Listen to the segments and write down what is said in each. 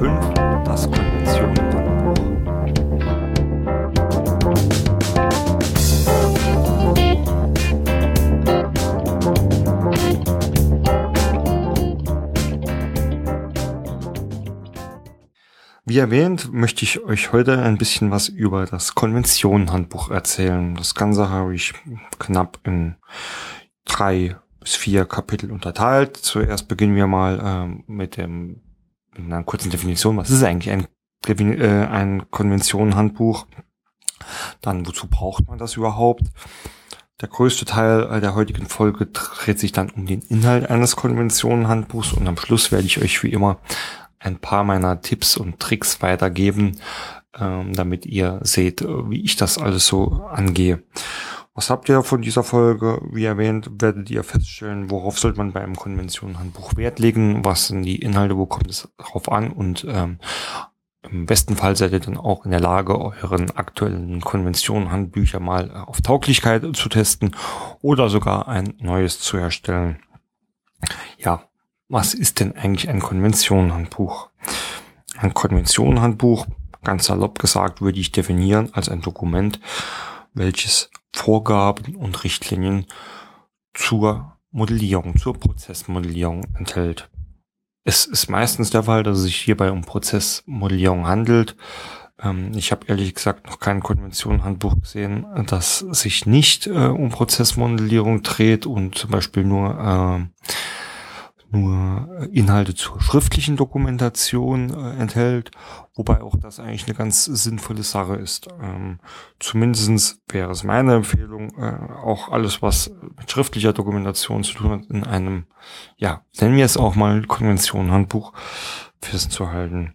5, das Konventionenhandbuch. Wie erwähnt, möchte ich euch heute ein bisschen was über das Konventionenhandbuch erzählen. Das Ganze habe ich knapp in drei bis vier Kapitel unterteilt. Zuerst beginnen wir mal ähm, mit dem mit einer kurzen Definition. Was ist eigentlich ein, äh, ein Konventionenhandbuch? Dann, wozu braucht man das überhaupt? Der größte Teil äh, der heutigen Folge dreht sich dann um den Inhalt eines Konventionenhandbuchs und am Schluss werde ich euch wie immer ein paar meiner Tipps und Tricks weitergeben, ähm, damit ihr seht, wie ich das alles so angehe. Was habt ihr von dieser Folge? Wie erwähnt, werdet ihr feststellen, worauf sollte man bei einem Konventionenhandbuch Wert legen? Was sind die Inhalte? Wo kommt es drauf an? Und ähm, im besten Fall seid ihr dann auch in der Lage, euren aktuellen Konventionenhandbücher mal auf Tauglichkeit zu testen oder sogar ein neues zu erstellen. Ja, was ist denn eigentlich ein Konventionenhandbuch? Ein Konventionenhandbuch, ganz salopp gesagt, würde ich definieren als ein Dokument, welches Vorgaben und Richtlinien zur Modellierung, zur Prozessmodellierung enthält. Es ist meistens der Fall, dass es sich hierbei um Prozessmodellierung handelt. Ähm, ich habe ehrlich gesagt noch kein Konventionenhandbuch gesehen, das sich nicht äh, um Prozessmodellierung dreht und zum Beispiel nur äh, nur Inhalte zur schriftlichen Dokumentation äh, enthält, wobei auch das eigentlich eine ganz sinnvolle Sache ist. Ähm, zumindestens wäre es meine Empfehlung, äh, auch alles, was mit schriftlicher Dokumentation zu tun hat, in einem, ja, nennen wir es auch mal Konventionenhandbuch festzuhalten.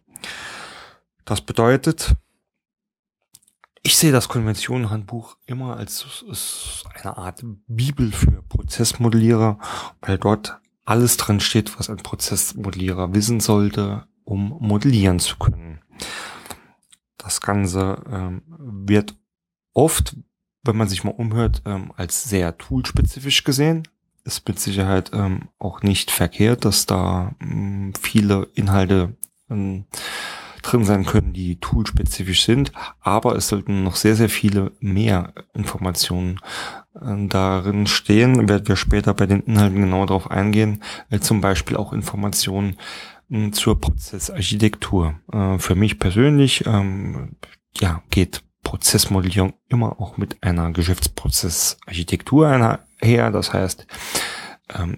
Das bedeutet, ich sehe das Konventionenhandbuch immer als eine Art Bibel für Prozessmodellierer, weil dort alles drin steht, was ein Prozessmodellierer wissen sollte, um modellieren zu können. Das Ganze ähm, wird oft, wenn man sich mal umhört, ähm, als sehr toolspezifisch gesehen. Ist mit Sicherheit ähm, auch nicht verkehrt, dass da ähm, viele Inhalte ähm, drin sein können, die toolspezifisch sind, aber es sollten noch sehr, sehr viele mehr Informationen darin stehen. Werden wir später bei den Inhalten genau darauf eingehen. Äh, zum Beispiel auch Informationen äh, zur Prozessarchitektur. Äh, für mich persönlich ähm, ja, geht Prozessmodellierung immer auch mit einer Geschäftsprozessarchitektur einher. Das heißt, ähm,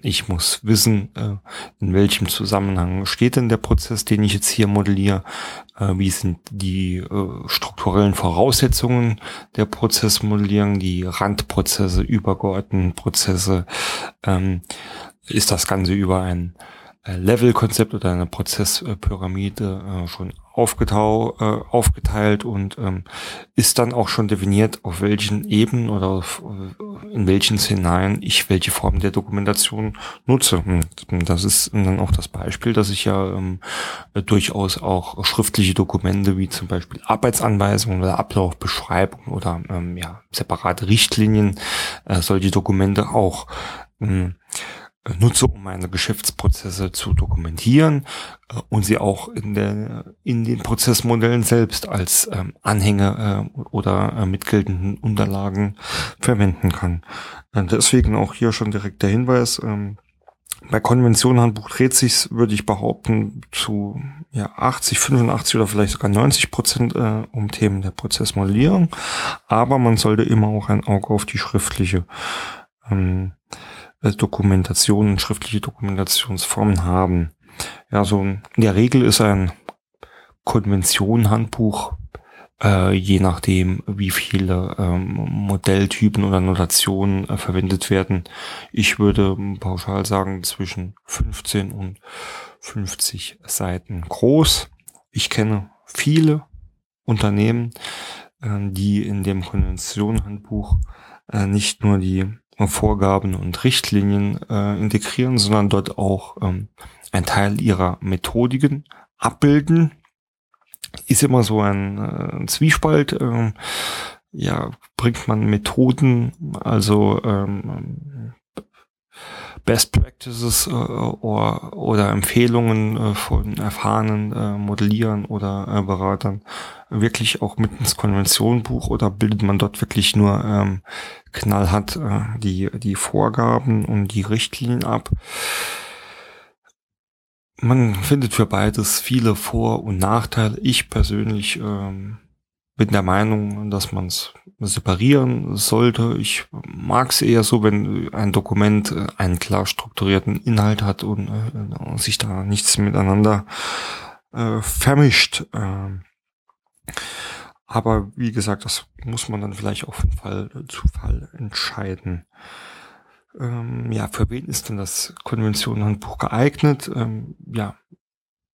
ich muss wissen, äh, in welchem Zusammenhang steht denn der Prozess, den ich jetzt hier modelliere, äh, wie sind die äh, strukturellen Voraussetzungen der Prozessmodellierung, die Randprozesse, übergeordneten Prozesse, ähm, ist das Ganze über ein Level-Konzept oder eine Prozesspyramide äh, schon aufgetau äh, aufgeteilt und ähm, ist dann auch schon definiert, auf welchen Ebenen oder äh, in welchen Szenarien ich welche Form der Dokumentation nutze. Und das ist dann auch das Beispiel, dass ich ja ähm, durchaus auch schriftliche Dokumente wie zum Beispiel Arbeitsanweisungen oder Ablaufbeschreibungen oder ähm, ja, separate Richtlinien, äh, solche Dokumente auch ähm, nutze, um meine Geschäftsprozesse zu dokumentieren äh, und sie auch in, der, in den Prozessmodellen selbst als ähm, Anhänge äh, oder äh, mitgeltenden Unterlagen verwenden kann. Äh, deswegen auch hier schon direkt der Hinweis, ähm, bei Konventionenhandbuch dreht sich, würde ich behaupten, zu ja, 80, 85 oder vielleicht sogar 90 Prozent äh, um Themen der Prozessmodellierung. Aber man sollte immer auch ein Auge auf die schriftliche ähm, äh, Dokumentationen, schriftliche Dokumentationsformen haben. Ja, so in der Regel ist ein Konvention-Handbuch, äh, je nachdem, wie viele ähm, Modelltypen oder Notationen äh, verwendet werden. Ich würde pauschal sagen zwischen 15 und 50 Seiten groß. Ich kenne viele Unternehmen, äh, die in dem Konvention-Handbuch äh, nicht nur die Vorgaben und Richtlinien äh, integrieren, sondern dort auch ähm, ein Teil ihrer Methodiken abbilden. Ist immer so ein, äh, ein Zwiespalt. Ähm, ja, bringt man Methoden, also ähm, Best Practices äh, oder, oder Empfehlungen äh, von erfahrenen äh, Modellieren oder äh, Beratern wirklich auch mit ins Konventionbuch oder bildet man dort wirklich nur ähm, knallhart äh, die, die Vorgaben und die Richtlinien ab? Man findet für beides viele Vor- und Nachteile. Ich persönlich ähm, bin der Meinung, dass man es separieren sollte. Ich mag es eher so, wenn ein Dokument äh, einen klar strukturierten Inhalt hat und äh, sich da nichts miteinander äh, vermischt. Ähm, aber wie gesagt, das muss man dann vielleicht auch von Fall zu Fall entscheiden. Ähm, ja, für wen ist denn das Konventionenhandbuch geeignet? Ähm, ja,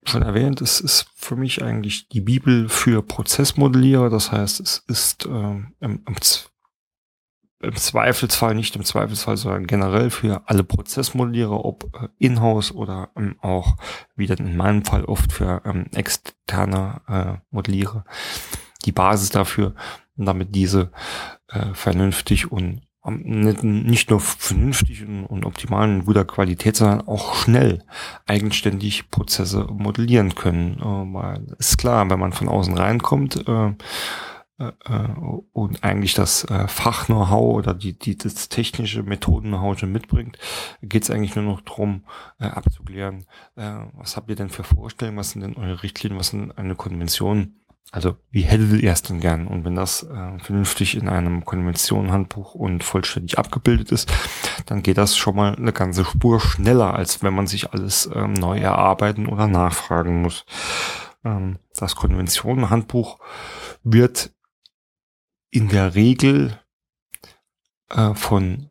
schon erwähnt, es ist für mich eigentlich die Bibel für Prozessmodellierer. Das heißt, es ist ähm, im, im, Zweifelsfall, nicht im Zweifelsfall, sondern generell für alle Prozessmodellierer, ob äh, in-house oder ähm, auch, wie dann in meinem Fall oft für ähm, externe äh, Modellierer, die Basis dafür, damit diese äh, vernünftig und nicht nur vernünftig und, optimal in guter Qualität, sondern auch schnell eigenständig Prozesse modellieren können. Äh, weil ist klar, wenn man von außen reinkommt äh, äh, und eigentlich das Fach-Know-how oder die, die, das technische Methoden-Know-how schon mitbringt, geht es eigentlich nur noch darum, abzuklären, was habt ihr denn für Vorstellungen, was sind denn eure Richtlinien, was sind eine Konvention, also wie hättet ihr es denn gern? Und wenn das äh, vernünftig in einem Konventionenhandbuch und vollständig abgebildet ist, dann geht das schon mal eine ganze Spur schneller, als wenn man sich alles ähm, neu erarbeiten oder nachfragen muss. Ähm, das Konventionenhandbuch wird in der Regel äh, von,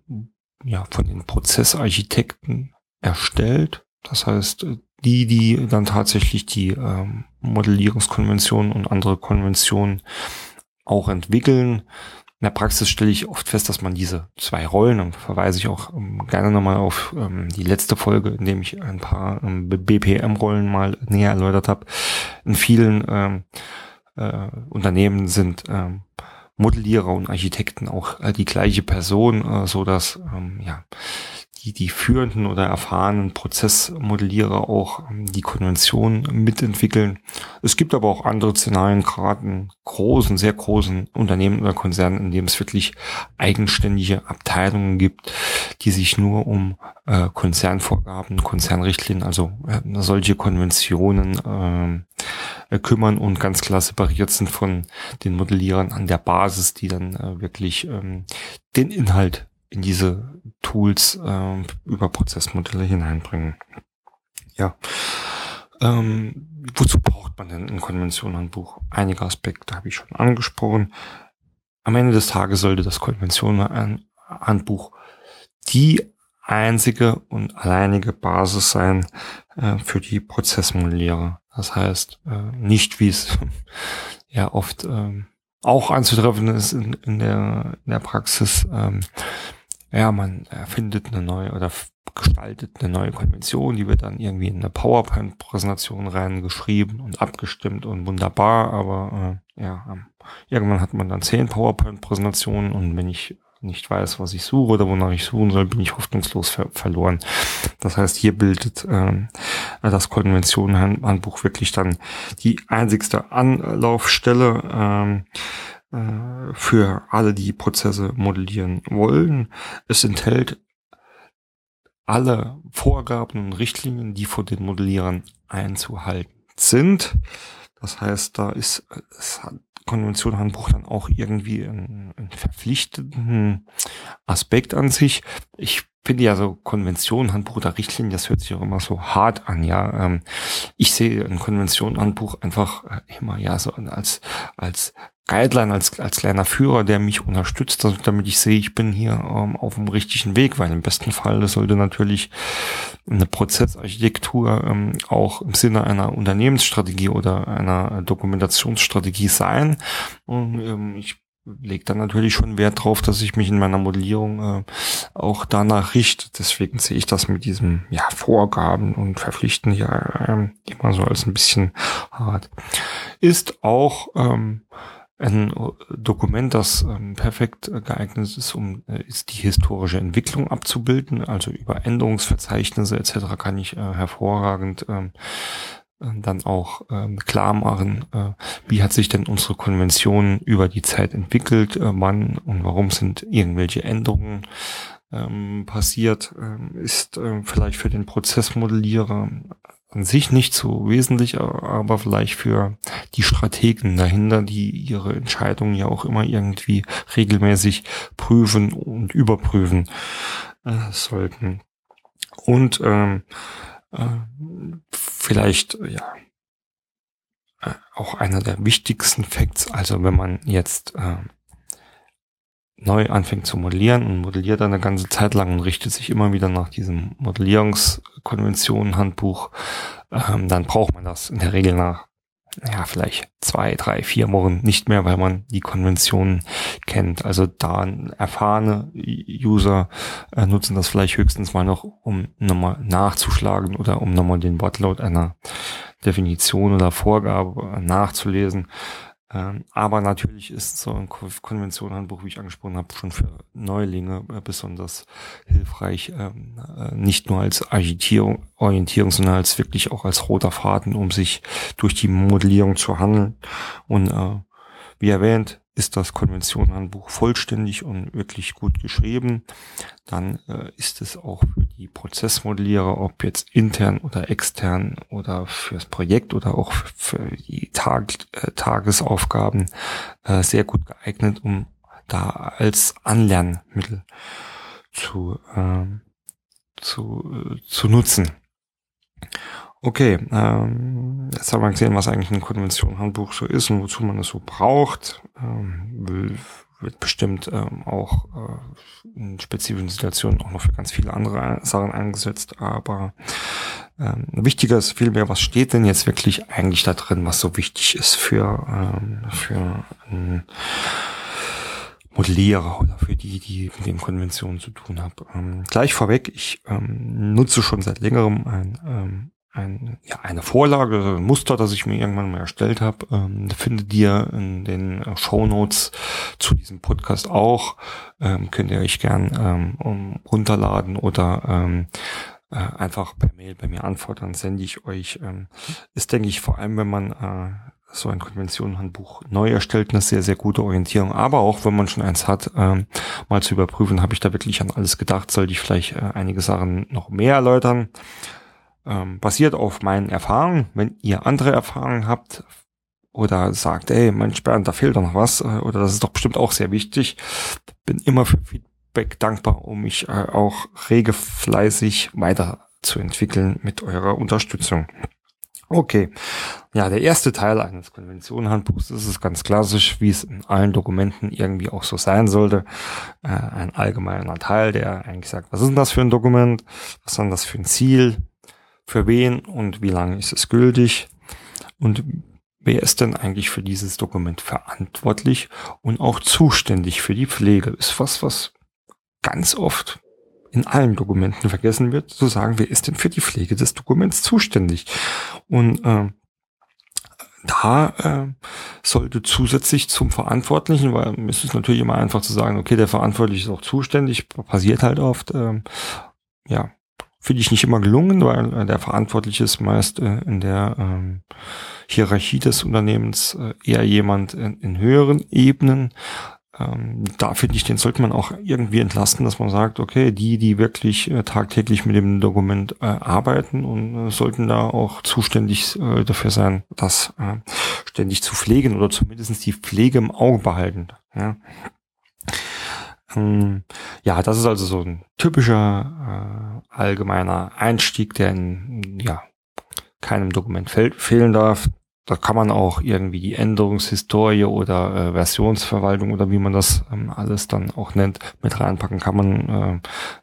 ja, von den Prozessarchitekten erstellt. Das heißt, die, die dann tatsächlich die ähm, Modellierungskonventionen und andere Konventionen auch entwickeln. In der Praxis stelle ich oft fest, dass man diese zwei Rollen, und verweise ich auch ähm, gerne nochmal auf ähm, die letzte Folge, in dem ich ein paar ähm, BPM-Rollen mal näher erläutert habe. In vielen ähm, äh, Unternehmen sind ähm, Modellierer und Architekten auch äh, die gleiche Person, äh, so dass ähm, ja die, die führenden oder erfahrenen Prozessmodellierer auch ähm, die Konvention mitentwickeln. Es gibt aber auch andere Szenarien, gerade in großen, sehr großen Unternehmen oder Konzernen, in dem es wirklich eigenständige Abteilungen gibt, die sich nur um äh, Konzernvorgaben, Konzernrichtlinien, also äh, solche Konventionen äh, kümmern und ganz klar separiert sind von den Modellierern an der Basis, die dann äh, wirklich ähm, den Inhalt in diese Tools äh, über Prozessmodelle hineinbringen. Ja. Ähm, wozu braucht man denn ein Konventionenhandbuch? Einige Aspekte habe ich schon angesprochen. Am Ende des Tages sollte das Konventionenhandbuch die einzige und alleinige Basis sein äh, für die Prozessmodellierer. Das heißt, äh, nicht wie es ja oft ähm, auch anzutreffen ist in, in, der, in der Praxis, ähm, ja, man erfindet eine neue oder gestaltet eine neue Konvention, die wird dann irgendwie in eine PowerPoint-Präsentation reingeschrieben und abgestimmt und wunderbar, aber äh, ja, irgendwann hat man dann zehn PowerPoint-Präsentationen und wenn ich nicht weiß, was ich suche oder wonach ich suchen soll, bin ich hoffnungslos ver verloren. Das heißt, hier bildet ähm, das Konventionenhandbuch wirklich dann die einzigste Anlaufstelle. Ähm, äh, für alle, die Prozesse modellieren wollen. Es enthält alle Vorgaben und Richtlinien, die von den Modellierern einzuhalten sind. Das heißt, da ist das Handbuch dann auch irgendwie einen, verpflichtenden Aspekt an sich. Ich finde ja so Konvention, Handbuch oder Richtlinien, das hört sich auch immer so hart an, ja. Ähm, ich sehe ein Konvention, Handbuch einfach äh, immer ja so als als Guideline, als als kleiner Führer, der mich unterstützt, damit ich sehe, ich bin hier ähm, auf dem richtigen Weg, weil im besten Fall sollte natürlich eine Prozessarchitektur ähm, auch im Sinne einer Unternehmensstrategie oder einer Dokumentationsstrategie sein. Und ähm, ich lege dann natürlich schon Wert drauf, dass ich mich in meiner Modellierung äh, auch danach richte. Deswegen sehe ich das mit diesem ja, Vorgaben und Verpflichten ja äh, immer so als ein bisschen hart. Ist auch ähm, ein Dokument, das ähm, perfekt geeignet ist, um äh, ist die historische Entwicklung abzubilden. Also über Änderungsverzeichnisse etc. kann ich äh, hervorragend ähm, dann auch ähm, klar machen, äh, wie hat sich denn unsere Konvention über die Zeit entwickelt, äh, wann und warum sind irgendwelche Änderungen ähm, passiert, ähm, ist äh, vielleicht für den Prozessmodellierer an sich nicht so wesentlich, aber vielleicht für die Strategen dahinter, die ihre Entscheidungen ja auch immer irgendwie regelmäßig prüfen und überprüfen äh, sollten. Und ähm, äh, vielleicht, ja, äh, auch einer der wichtigsten Facts, also wenn man jetzt äh, neu anfängt zu modellieren und modelliert dann eine ganze Zeit lang und richtet sich immer wieder nach diesem Modellierungskonventionen Handbuch, ähm, dann braucht man das in der Regel nach ja, vielleicht zwei, drei, vier Wochen nicht mehr, weil man die Konventionen kennt. Also da erfahrene User äh, nutzen das vielleicht höchstens mal noch, um nochmal nachzuschlagen oder um nochmal den Wortlaut einer Definition oder Vorgabe nachzulesen. Ähm, aber natürlich ist so ein Konventionenhandbuch, wie ich angesprochen habe, schon für Neulinge äh, besonders hilfreich, ähm, äh, nicht nur als Agitierung, Orientierung, sondern als wirklich auch als roter Faden, um sich durch die Modellierung zu handeln. Und äh, wie erwähnt, ist das Konventionenhandbuch vollständig und wirklich gut geschrieben, dann äh, ist es auch für die Prozessmodellierer, ob jetzt intern oder extern oder fürs Projekt oder auch für die Tag, äh, Tagesaufgaben äh, sehr gut geeignet, um da als Anlernmittel zu, ähm, zu, äh, zu nutzen. Okay, ähm, jetzt haben wir gesehen, was eigentlich ein Konventionenhandbuch so ist und wozu man es so braucht. Ähm, wird bestimmt ähm, auch äh, in spezifischen Situationen auch noch für ganz viele andere Sachen eingesetzt. Aber ähm, wichtiger ist vielmehr, was steht denn jetzt wirklich eigentlich da drin, was so wichtig ist für, ähm, für einen Modellierer oder für die, die mit den Konventionen zu tun haben. Ähm, gleich vorweg, ich ähm, nutze schon seit längerem ein ähm, ein, ja, eine Vorlage, ein Muster, das ich mir irgendwann mal erstellt habe, ähm, findet ihr in den äh, Show Notes zu diesem Podcast auch. Ähm, könnt ihr euch gern ähm, um, runterladen oder ähm, äh, einfach per Mail bei mir antworten, sende ich euch. Ähm, ist, denke ich, vor allem, wenn man äh, so ein Konventionenhandbuch neu erstellt, eine sehr, sehr gute Orientierung. Aber auch wenn man schon eins hat, ähm, mal zu überprüfen, habe ich da wirklich an alles gedacht, sollte ich vielleicht äh, einige Sachen noch mehr erläutern ähm, basiert auf meinen Erfahrungen. Wenn ihr andere Erfahrungen habt oder sagt, ey, Mensch Bernd, da fehlt doch noch was, äh, oder das ist doch bestimmt auch sehr wichtig, bin immer für Feedback dankbar, um mich äh, auch rege fleißig weiterzuentwickeln mit eurer Unterstützung. Okay, ja, der erste Teil eines Konventionenhandbuchs, ist ganz klassisch, wie es in allen Dokumenten irgendwie auch so sein sollte. Äh, ein allgemeiner Teil, der eigentlich sagt, was ist denn das für ein Dokument, was ist denn das für ein Ziel, für wen und wie lange ist es gültig und wer ist denn eigentlich für dieses Dokument verantwortlich und auch zuständig für die Pflege. Ist was, was ganz oft in allen Dokumenten vergessen wird, zu sagen, wer ist denn für die Pflege des Dokuments zuständig. Und äh, da äh, sollte zusätzlich zum Verantwortlichen, weil es ist natürlich immer einfach zu sagen, okay, der Verantwortliche ist auch zuständig, passiert halt oft, äh, ja, finde ich nicht immer gelungen, weil äh, der Verantwortliche ist meist äh, in der ähm, Hierarchie des Unternehmens äh, eher jemand in, in höheren Ebenen. Ähm, da finde ich, den sollte man auch irgendwie entlasten, dass man sagt, okay, die, die wirklich äh, tagtäglich mit dem Dokument äh, arbeiten und äh, sollten da auch zuständig äh, dafür sein, das äh, ständig zu pflegen oder zumindest die Pflege im Auge behalten. Ja. Ähm, ja, das ist also so ein typischer äh, allgemeiner Einstieg, der in ja, keinem Dokument fehl fehlen darf. Da kann man auch irgendwie die Änderungshistorie oder äh, Versionsverwaltung oder wie man das ähm, alles dann auch nennt, mit reinpacken. Kann man äh,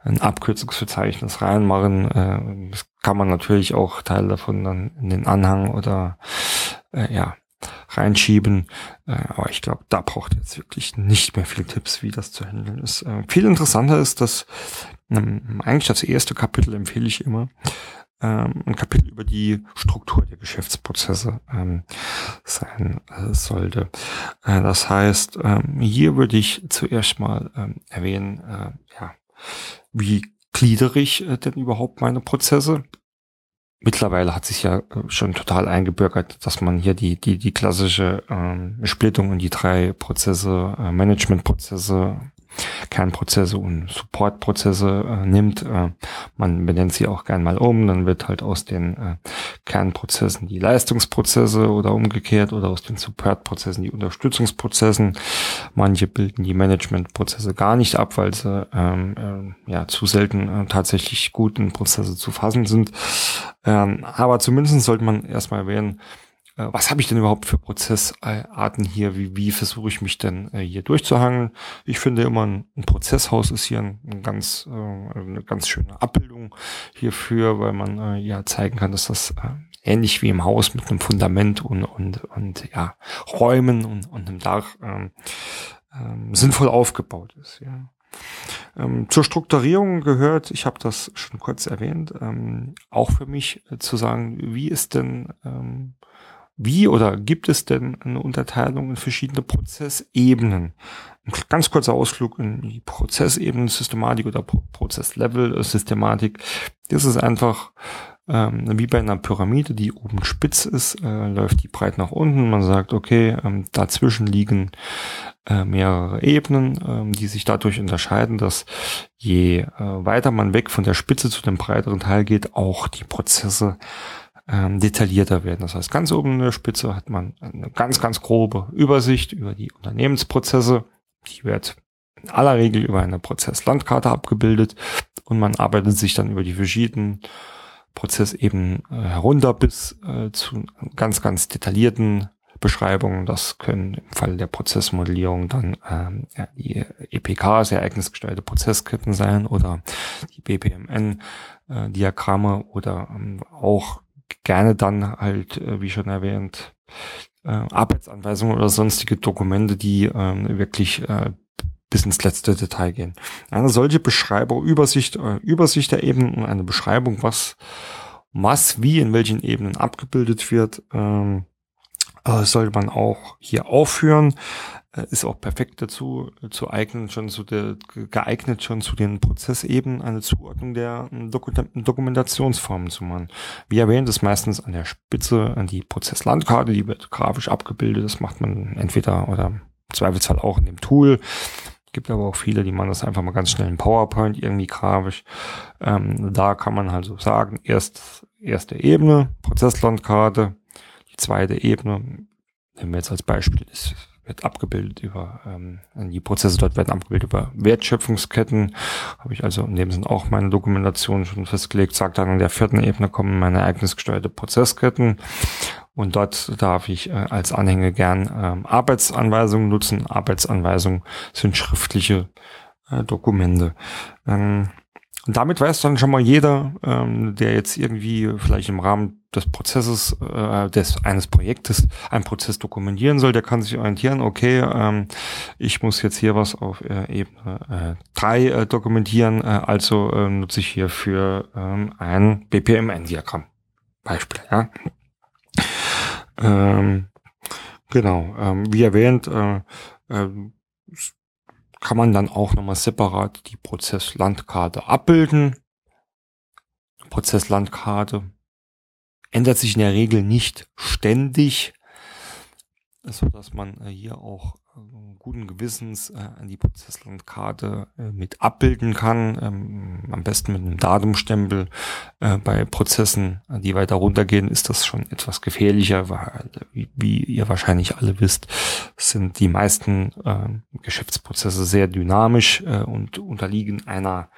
ein Abkürzungsverzeichnis reinmachen. Äh, das kann man natürlich auch Teile davon dann in den Anhang oder äh, ja, reinschieben. Äh, aber ich glaube, da braucht ihr jetzt wirklich nicht mehr viele Tipps, wie das zu handeln ist. Äh, viel interessanter ist, dass ähm, eigentlich das erste Kapitel empfehle ich immer, ähm, ein Kapitel über die Struktur der Geschäftsprozesse ähm, sein äh, sollte. Äh, das heißt, ähm, hier würde ich zuerst mal ähm, erwähnen, äh, ja, wie gliedere ich äh, denn überhaupt meine Prozesse? Mittlerweile hat sich ja äh, schon total eingebürgert, dass man hier die, die, die klassische ähm, Splittung in die drei Prozesse, äh, Managementprozesse, Kernprozesse und Supportprozesse äh, nimmt. Äh, man benennt sie auch gern mal um, dann wird halt aus den äh, Kernprozessen die Leistungsprozesse oder umgekehrt oder aus den Supportprozessen die Unterstützungsprozessen. Manche bilden die Managementprozesse gar nicht ab, weil sie ähm, äh, ja zu selten äh, tatsächlich gut in Prozesse zu fassen sind. Ähm, aber zumindest sollte man erstmal erwähnen, äh, was habe ich denn überhaupt für Prozessarten hier? Wie, wie versuche ich mich denn äh, hier durchzuhangeln? Ich finde immer ein, ein Prozesshaus ist hier ein, ein ganz, äh, eine ganz schöne Abbildung hierfür, weil man äh, ja zeigen kann, dass das äh, ähnlich wie im Haus mit einem Fundament und, und, und ja, Räumen und, und einem Dach ähm, ähm, sinnvoll aufgebaut ist. Ja. Ähm, zur Strukturierung gehört, ich habe das schon kurz erwähnt, ähm, auch für mich äh, zu sagen, wie ist denn ähm, wie oder gibt es denn eine Unterteilung in verschiedene Prozessebenen? Ein ganz kurzer Ausflug in die Prozessebenen Systematik oder Pro Prozesslevel Systematik. Das ist einfach ähm, wie bei einer Pyramide, die oben spitz ist, äh, läuft die breit nach unten. Man sagt, okay, ähm, dazwischen liegen äh, mehrere Ebenen, ähm, die sich dadurch unterscheiden, dass je äh, weiter man weg von der Spitze zu dem breiteren Teil geht, auch die Prozesse ähm, detaillierter werden. Das heißt, ganz oben in der Spitze hat man eine ganz, ganz grobe Übersicht über die Unternehmensprozesse. Die wird in aller Regel über eine Prozesslandkarte abgebildet und man arbeitet sich dann über die verschiedenen Prozessebenen äh, herunter bis äh, zu ganz, ganz detaillierten Beschreibungen. Das können im Fall der Prozessmodellierung dann ähm, ja, die EPKs, ereignisgesteuerte Prozessketten sein oder die BPMN-Diagramme äh, oder ähm, auch gerne dann halt, äh, wie schon erwähnt, äh, Arbeitsanweisungen oder sonstige Dokumente, die äh, wirklich äh, bis ins letzte Detail gehen. Eine solche Beschreibung, Übersicht, Übersicht der Ebenen und eine Beschreibung, was, was wie in welchen Ebenen abgebildet wird, ähm, äh, sollte man auch hier aufführen. Äh, ist auch perfekt dazu äh, zu eignen, schon zu der, geeignet schon zu den Prozessebenen eine Zuordnung der ähm, Dokumentationsformen zu machen. Wie erwähnt, ist meistens an der Spitze an die Prozesslandkarte, die wird grafisch abgebildet. Das macht man entweder oder im Zweifelsfall auch in dem Tool. Gibt aber auch viele, die machen das einfach mal ganz schnell in PowerPoint irgendwie grafisch. Ähm, da kann man also sagen, erst erste Ebene, Prozesslandkarte, die zweite Ebene, nehmen wir jetzt als Beispiel, ist wird abgebildet über, ähm, die Prozesse dort werden abgebildet über Wertschöpfungsketten. Habe ich also in dem Sinn auch meine Dokumentation schon festgelegt. Sagt dann in der vierten Ebene kommen meine ereignisgesteuerte Prozessketten. Und dort darf ich äh, als Anhänge gern ähm, Arbeitsanweisungen nutzen. Arbeitsanweisungen sind schriftliche äh, Dokumente. Ähm, und damit weiß dann schon mal jeder, ähm, der jetzt irgendwie vielleicht im Rahmen des Prozesses, äh, des eines Projektes einen Prozess dokumentieren soll, der kann sich orientieren, okay, ähm, ich muss jetzt hier was auf äh, Ebene äh, 3 äh, dokumentieren, äh, also äh, nutze ich hier für ähm, ein BPMN-Diagramm. Beispiel, ja. Ähm, genau, ähm, wie erwähnt, äh, äh, kann man dann auch nochmal separat die Prozesslandkarte abbilden. Prozesslandkarte ändert sich in der Regel nicht ständig, so dass man äh, hier auch guten Gewissens äh, die Prozesslandkarte äh, mit abbilden kann, ähm, am besten mit einem Datumstempel. Äh, bei Prozessen, die weiter runtergehen, ist das schon etwas gefährlicher, weil, wie, wie ihr wahrscheinlich alle wisst, sind die meisten äh, Geschäftsprozesse sehr dynamisch äh, und unterliegen einer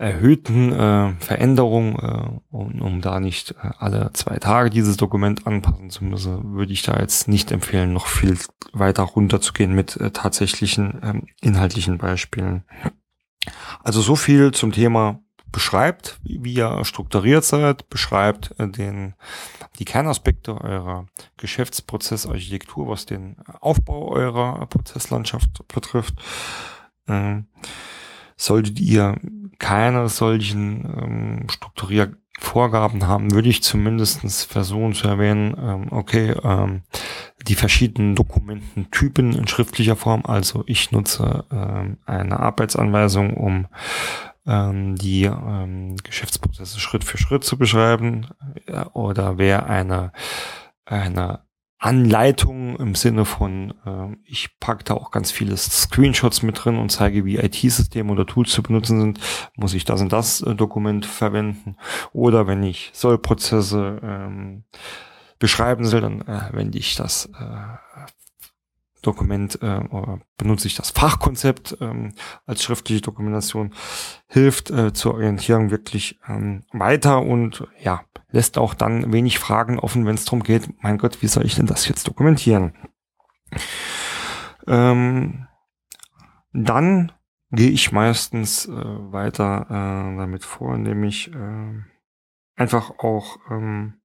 erhöhten äh, Veränderung, äh, um, um da nicht äh, alle zwei Tage dieses Dokument anpassen zu müssen, würde ich da jetzt nicht empfehlen, noch viel weiter runterzugehen mit äh, tatsächlichen ähm, inhaltlichen Beispielen. Also so viel zum Thema beschreibt, wie ihr strukturiert seid, beschreibt äh, den, die Kernaspekte eurer Geschäftsprozessarchitektur, was den Aufbau eurer Prozesslandschaft betrifft. Ähm, solltet ihr keine solchen ähm, Strukturier Vorgaben haben, würde ich zumindestens versuchen zu erwähnen, ähm, okay, ähm, die verschiedenen Dokumententypen in schriftlicher Form. Also ich nutze ähm, eine Arbeitsanweisung, um ähm, die ähm, Geschäftsprozesse Schritt für Schritt zu beschreiben. Ja, oder wer eine, eine Anleitung im Sinne von, äh, ich packe da auch ganz viele Screenshots mit drin und zeige, wie IT-Systeme oder Tools zu benutzen sind, muss ich das und das äh, Dokument verwenden. Oder wenn ich Sollprozesse ähm, beschreiben soll, dann äh, wende ich das äh, Dokument äh, benutze ich das Fachkonzept ähm, als schriftliche Dokumentation, hilft äh, zur Orientierung wirklich ähm, weiter und ja, lässt auch dann wenig Fragen offen, wenn es darum geht, mein Gott, wie soll ich denn das jetzt dokumentieren? Ähm, dann gehe ich meistens äh, weiter äh, damit vor, indem ich äh, einfach auch ähm,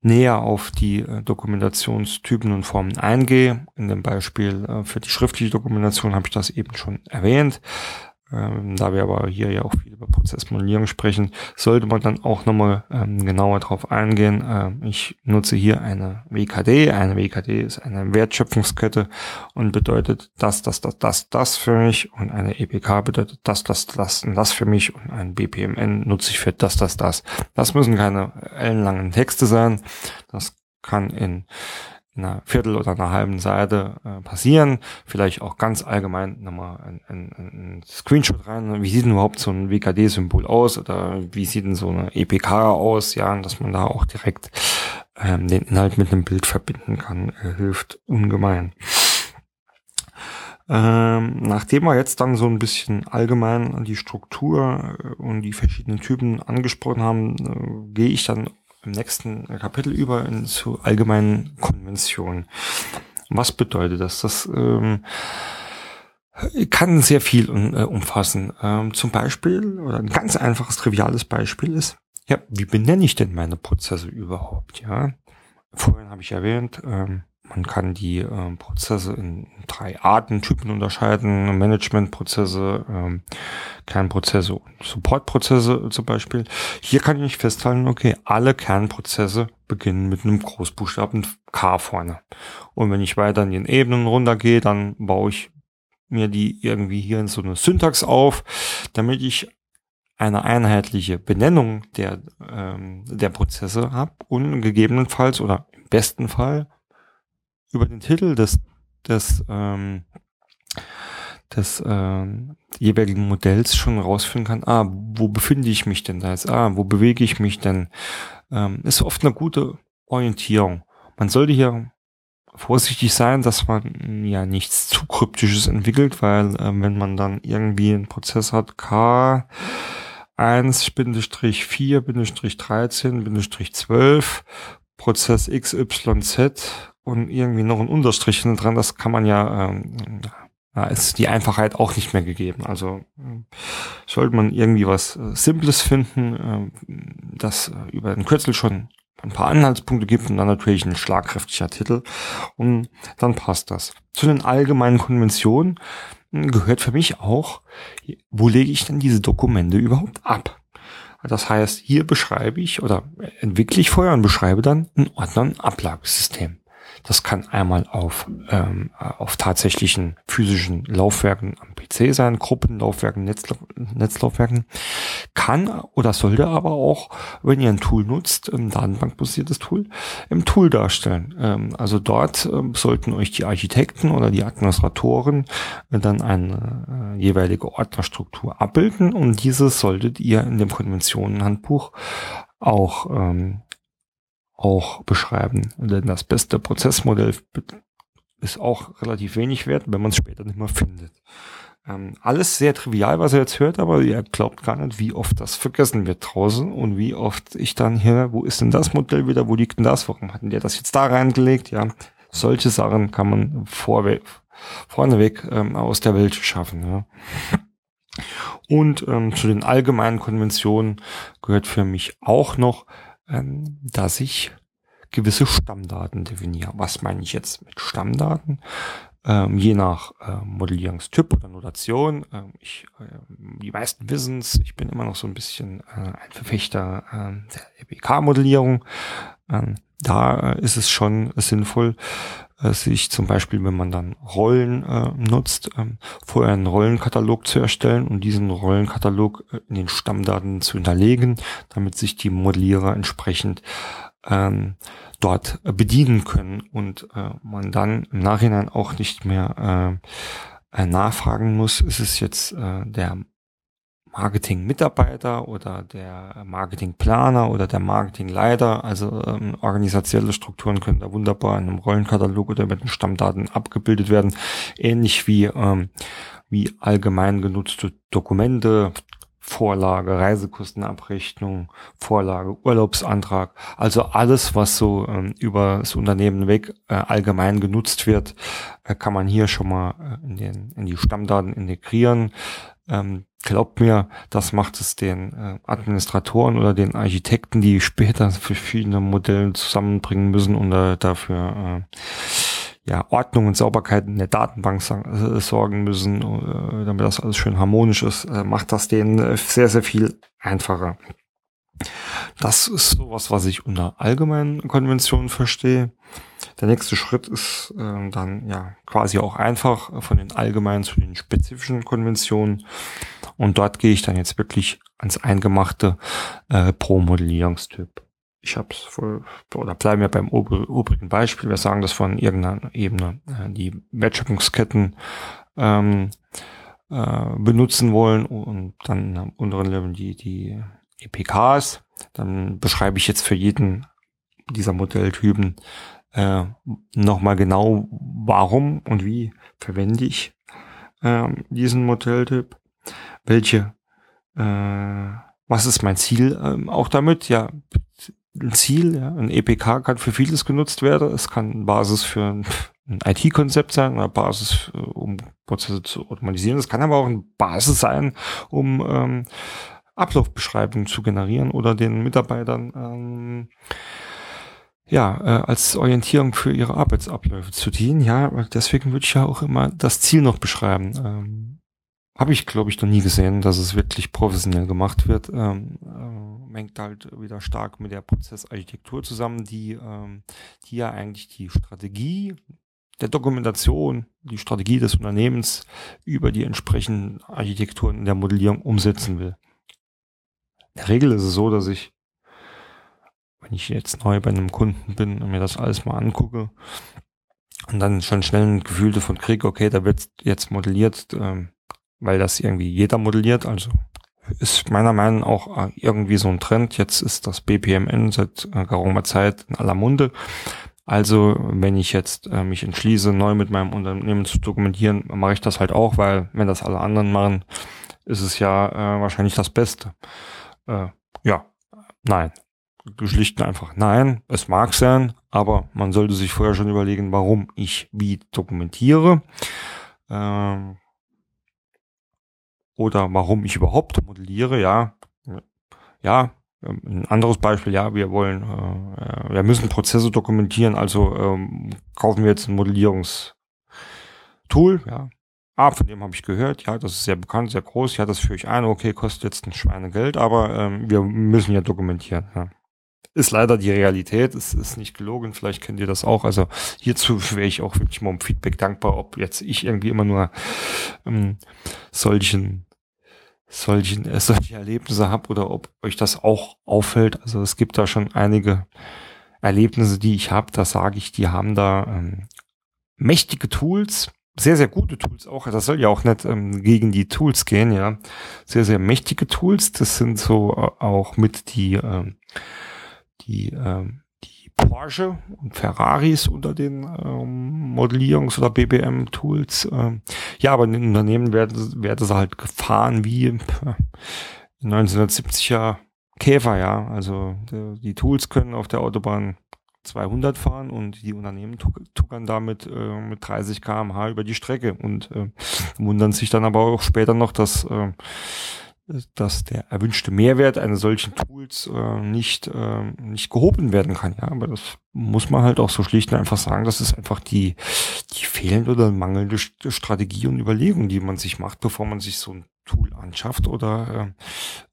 näher auf die äh, Dokumentationstypen und Formen eingehe. In dem Beispiel äh, für die schriftliche Dokumentation habe ich das eben schon erwähnt. Ähm, da wir aber hier ja auch viel über Prozessmodellierung sprechen, sollte man dann auch nochmal ähm, genauer drauf eingehen. Ähm, ich nutze hier eine WKD. Eine WKD ist eine Wertschöpfungskette und bedeutet das, das, das, das, das für mich und eine EPK bedeutet das, das, das und das für mich und ein BPMN nutze ich für das, das, das. Das müssen keine ellenlangen Texte sein. Das kann in einer Viertel oder einer halben Seite äh, passieren. Vielleicht auch ganz allgemein nochmal ein, ein, ein Screenshot rein. Wie sieht denn überhaupt so ein WKD-Symbol aus oder wie sieht denn so eine EPK aus? Ja, dass man da auch direkt ähm, den Inhalt mit einem Bild verbinden kann, äh, hilft ungemein. Ähm, nachdem wir jetzt dann so ein bisschen allgemein die Struktur äh, und die verschiedenen Typen angesprochen haben, äh, gehe ich dann im nächsten Kapitel über in, zu allgemeinen Konventionen. Was bedeutet das? Das ähm, kann sehr viel äh, umfassen. Ähm, zum Beispiel, oder ein ganz einfaches, triviales Beispiel ist, ja, wie benenne ich denn meine Prozesse überhaupt? Ja, vorhin habe ich erwähnt, ähm, man kann die äh, Prozesse in drei Artentypen unterscheiden. Managementprozesse, ähm, Kernprozesse und Supportprozesse zum Beispiel. Hier kann ich festhalten, okay, alle Kernprozesse beginnen mit einem Großbuchstaben K vorne. Und wenn ich weiter in den Ebenen runtergehe, dann baue ich mir die irgendwie hier in so eine Syntax auf, damit ich eine einheitliche Benennung der, ähm, der Prozesse habe und gegebenenfalls oder im besten Fall über den Titel des, des, ähm, des ähm, jeweiligen Modells schon rausfinden kann, ah, wo befinde ich mich denn da jetzt? Ah, wo bewege ich mich denn? Ähm, ist oft eine gute Orientierung. Man sollte hier vorsichtig sein, dass man ja nichts zu kryptisches entwickelt, weil äh, wenn man dann irgendwie einen Prozess hat, K 1-4-13-12 Prozess XYZ und irgendwie noch ein Unterstrich dran, das kann man ja, ähm, ja, ist die Einfachheit auch nicht mehr gegeben. Also äh, sollte man irgendwie was äh, Simples finden, äh, das über den Kürzel schon ein paar Anhaltspunkte gibt und dann natürlich ein schlagkräftiger Titel und dann passt das. Zu den allgemeinen Konventionen hm, gehört für mich auch, wo lege ich denn diese Dokumente überhaupt ab? Das heißt, hier beschreibe ich oder entwickle ich vorher und beschreibe dann ein Ordner- und Ablagesystem. Das kann einmal auf, ähm, auf tatsächlichen physischen Laufwerken am PC sein, Gruppenlaufwerken, Netzla Netzlaufwerken. Kann oder sollte aber auch, wenn ihr ein Tool nutzt, ein datenbankbasiertes Tool, im Tool darstellen. Ähm, also dort ähm, sollten euch die Architekten oder die Administratoren äh, dann eine äh, jeweilige Ordnerstruktur abbilden und dieses solltet ihr in dem Konventionenhandbuch auch ähm, auch beschreiben. Denn das beste Prozessmodell ist auch relativ wenig wert, wenn man es später nicht mehr findet. Ähm, alles sehr trivial, was ihr jetzt hört, aber ihr glaubt gar nicht, wie oft das vergessen wird draußen und wie oft ich dann hier, wo ist denn das Modell wieder, wo liegt denn das, warum hatten der das jetzt da reingelegt, ja. Solche Sachen kann man vorweg, vorneweg ähm, aus der Welt schaffen. Ja. Und ähm, zu den allgemeinen Konventionen gehört für mich auch noch ähm, dass ich gewisse Stammdaten definiere. Was meine ich jetzt mit Stammdaten? ähm, je nach äh, Modellierungstyp oder Notation. Ähm, ich, äh, die meisten wissen es, ich bin immer noch so ein bisschen äh, ein Verfechter äh, der EPK-Modellierung. Ähm, da äh, ist es schon sinnvoll, äh, sich zum Beispiel, wenn man dann Rollen äh, nutzt, ähm, vorher einen Rollenkatalog zu erstellen und diesen Rollenkatalog äh, in den Stammdaten zu hinterlegen, damit sich die Modellierer entsprechend ähm, dort bedienen können und äh, man dann im Nachhinein auch nicht mehr äh, nachfragen muss, ist es jetzt äh, der Marketing-Mitarbeiter oder der Marketingplaner oder der Marketingleiter. Also ähm, organisationelle Strukturen können da wunderbar in einem Rollenkatalog oder mit den Stammdaten abgebildet werden. Ähnlich wie, ähm, wie allgemein genutzte Dokumente, Vorlage, Reisekostenabrechnung, Vorlage, Urlaubsantrag, also alles, was so ähm, über das Unternehmen weg äh, allgemein genutzt wird, äh, kann man hier schon mal äh, in, den, in die Stammdaten integrieren. Ähm, glaubt mir, das macht es den äh, Administratoren oder den Architekten, die später verschiedene Modelle zusammenbringen müssen und äh, dafür äh, ja, Ordnung und Sauberkeit in der Datenbank äh, sorgen müssen, äh, damit das alles schön harmonisch ist, äh, macht das denen sehr, sehr viel einfacher. Das ist sowas, was ich unter allgemeinen Konventionen verstehe. Der nächste Schritt ist äh, dann ja quasi auch einfach von den allgemeinen zu den spezifischen Konventionen. Und dort gehe ich dann jetzt wirklich ans Eingemachte äh, pro Modellierungstyp. Ich habe es voll, oder bleiben wir beim obrigen Beispiel. Wir sagen das von irgendeiner Ebene, äh, die Wertschöpfungsketten ähm, äh, benutzen wollen und dann am unteren Level die, die EPKs. Dann beschreibe ich jetzt für jeden dieser Modelltypen äh, nochmal genau, warum und wie verwende ich äh, diesen Modelltyp, welche, äh, was ist mein Ziel äh, auch damit? Ja, ein Ziel, ja, ein EPK kann für vieles genutzt werden. Es kann Basis für ein, ein IT-Konzept sein, eine Basis, äh, um Prozesse zu automatisieren. Es kann aber auch eine Basis sein, um ähm, Ablaufbeschreibungen zu generieren oder den Mitarbeitern ähm, ja, äh, als Orientierung für ihre Arbeitsabläufe zu dienen. Ja, deswegen würde ich ja auch immer das Ziel noch beschreiben. Ähm, Habe ich, glaube ich, noch nie gesehen, dass es wirklich professionell gemacht wird. Ähm, äh, hängt halt wieder stark mit der Prozessarchitektur zusammen, die, ähm, die ja eigentlich die Strategie der Dokumentation, die Strategie des Unternehmens über die entsprechenden Architekturen in der Modellierung umsetzen will. In der Regel ist es so, dass ich wenn ich jetzt neu bei einem Kunden bin und mir das alles mal angucke und dann schon schnell ein Gefühl davon kriege, okay, da wird jetzt modelliert, ähm, weil das irgendwie jeder modelliert, also ist meiner Meinung nach auch irgendwie so ein Trend. Jetzt ist das BPMN seit äh, geraumer Zeit in aller Munde. Also wenn ich jetzt äh, mich entschließe, neu mit meinem Unternehmen zu dokumentieren, mache ich das halt auch, weil wenn das alle anderen machen, ist es ja äh, wahrscheinlich das Beste. Äh, ja, nein, schlicht und einfach nein, es mag sein, aber man sollte sich vorher schon überlegen, warum ich wie dokumentiere. Ähm, oder warum ich überhaupt modelliere, ja. Ja, ein anderes Beispiel, ja, wir wollen, äh, wir müssen Prozesse dokumentieren, also ähm, kaufen wir jetzt ein Modellierungstool, ja. Ah, von dem habe ich gehört, ja, das ist sehr bekannt, sehr groß, ja, das führe ich ein, okay, kostet jetzt ein Schweinegeld, aber ähm, wir müssen ja dokumentieren, ja ist leider die Realität, es ist nicht gelogen, vielleicht kennt ihr das auch. Also hierzu wäre ich auch wirklich mal um Feedback dankbar, ob jetzt ich irgendwie immer nur ähm, solchen solchen äh, solche Erlebnisse habe oder ob euch das auch auffällt. Also es gibt da schon einige Erlebnisse, die ich habe, da sage ich, die haben da ähm, mächtige Tools, sehr, sehr gute Tools auch. Das soll ja auch nicht ähm, gegen die Tools gehen, ja. Sehr, sehr mächtige Tools. Das sind so äh, auch mit die ähm, die, ähm, die Porsche und Ferraris unter den ähm, Modellierungs- oder BBM-Tools. Ähm, ja, aber in den Unternehmen werden, werden sie halt gefahren wie äh, 1970er Käfer, ja. Also die, die Tools können auf der Autobahn 200 fahren und die Unternehmen tuckern damit äh, mit 30 kmh über die Strecke und äh, wundern sich dann aber auch später noch, dass äh, dass der erwünschte Mehrwert eines solchen Tools äh, nicht, äh, nicht gehoben werden kann. Ja, aber das muss man halt auch so schlicht und einfach sagen, das ist einfach die, die fehlende oder mangelnde Strategie und Überlegung, die man sich macht, bevor man sich so ein Tool anschafft oder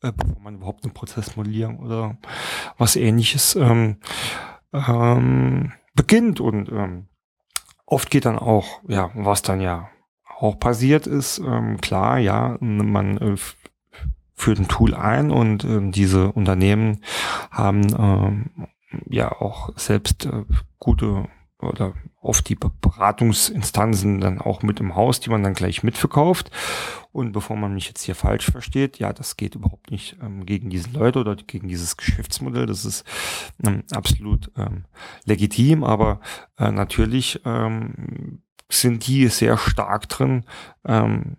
äh, äh, bevor man überhaupt eine Prozessmodellierung oder was ähnliches ähm, ähm, beginnt. Und ähm, oft geht dann auch, ja, was dann ja auch passiert ist, ähm, klar, ja, man äh, führt ein Tool ein und äh, diese Unternehmen haben ähm, ja auch selbst äh, gute oder oft die Beratungsinstanzen dann auch mit im Haus, die man dann gleich mitverkauft. Und bevor man mich jetzt hier falsch versteht, ja, das geht überhaupt nicht ähm, gegen diese Leute oder gegen dieses Geschäftsmodell. Das ist ähm, absolut ähm, legitim, aber äh, natürlich ähm, sind die sehr stark drin, ähm,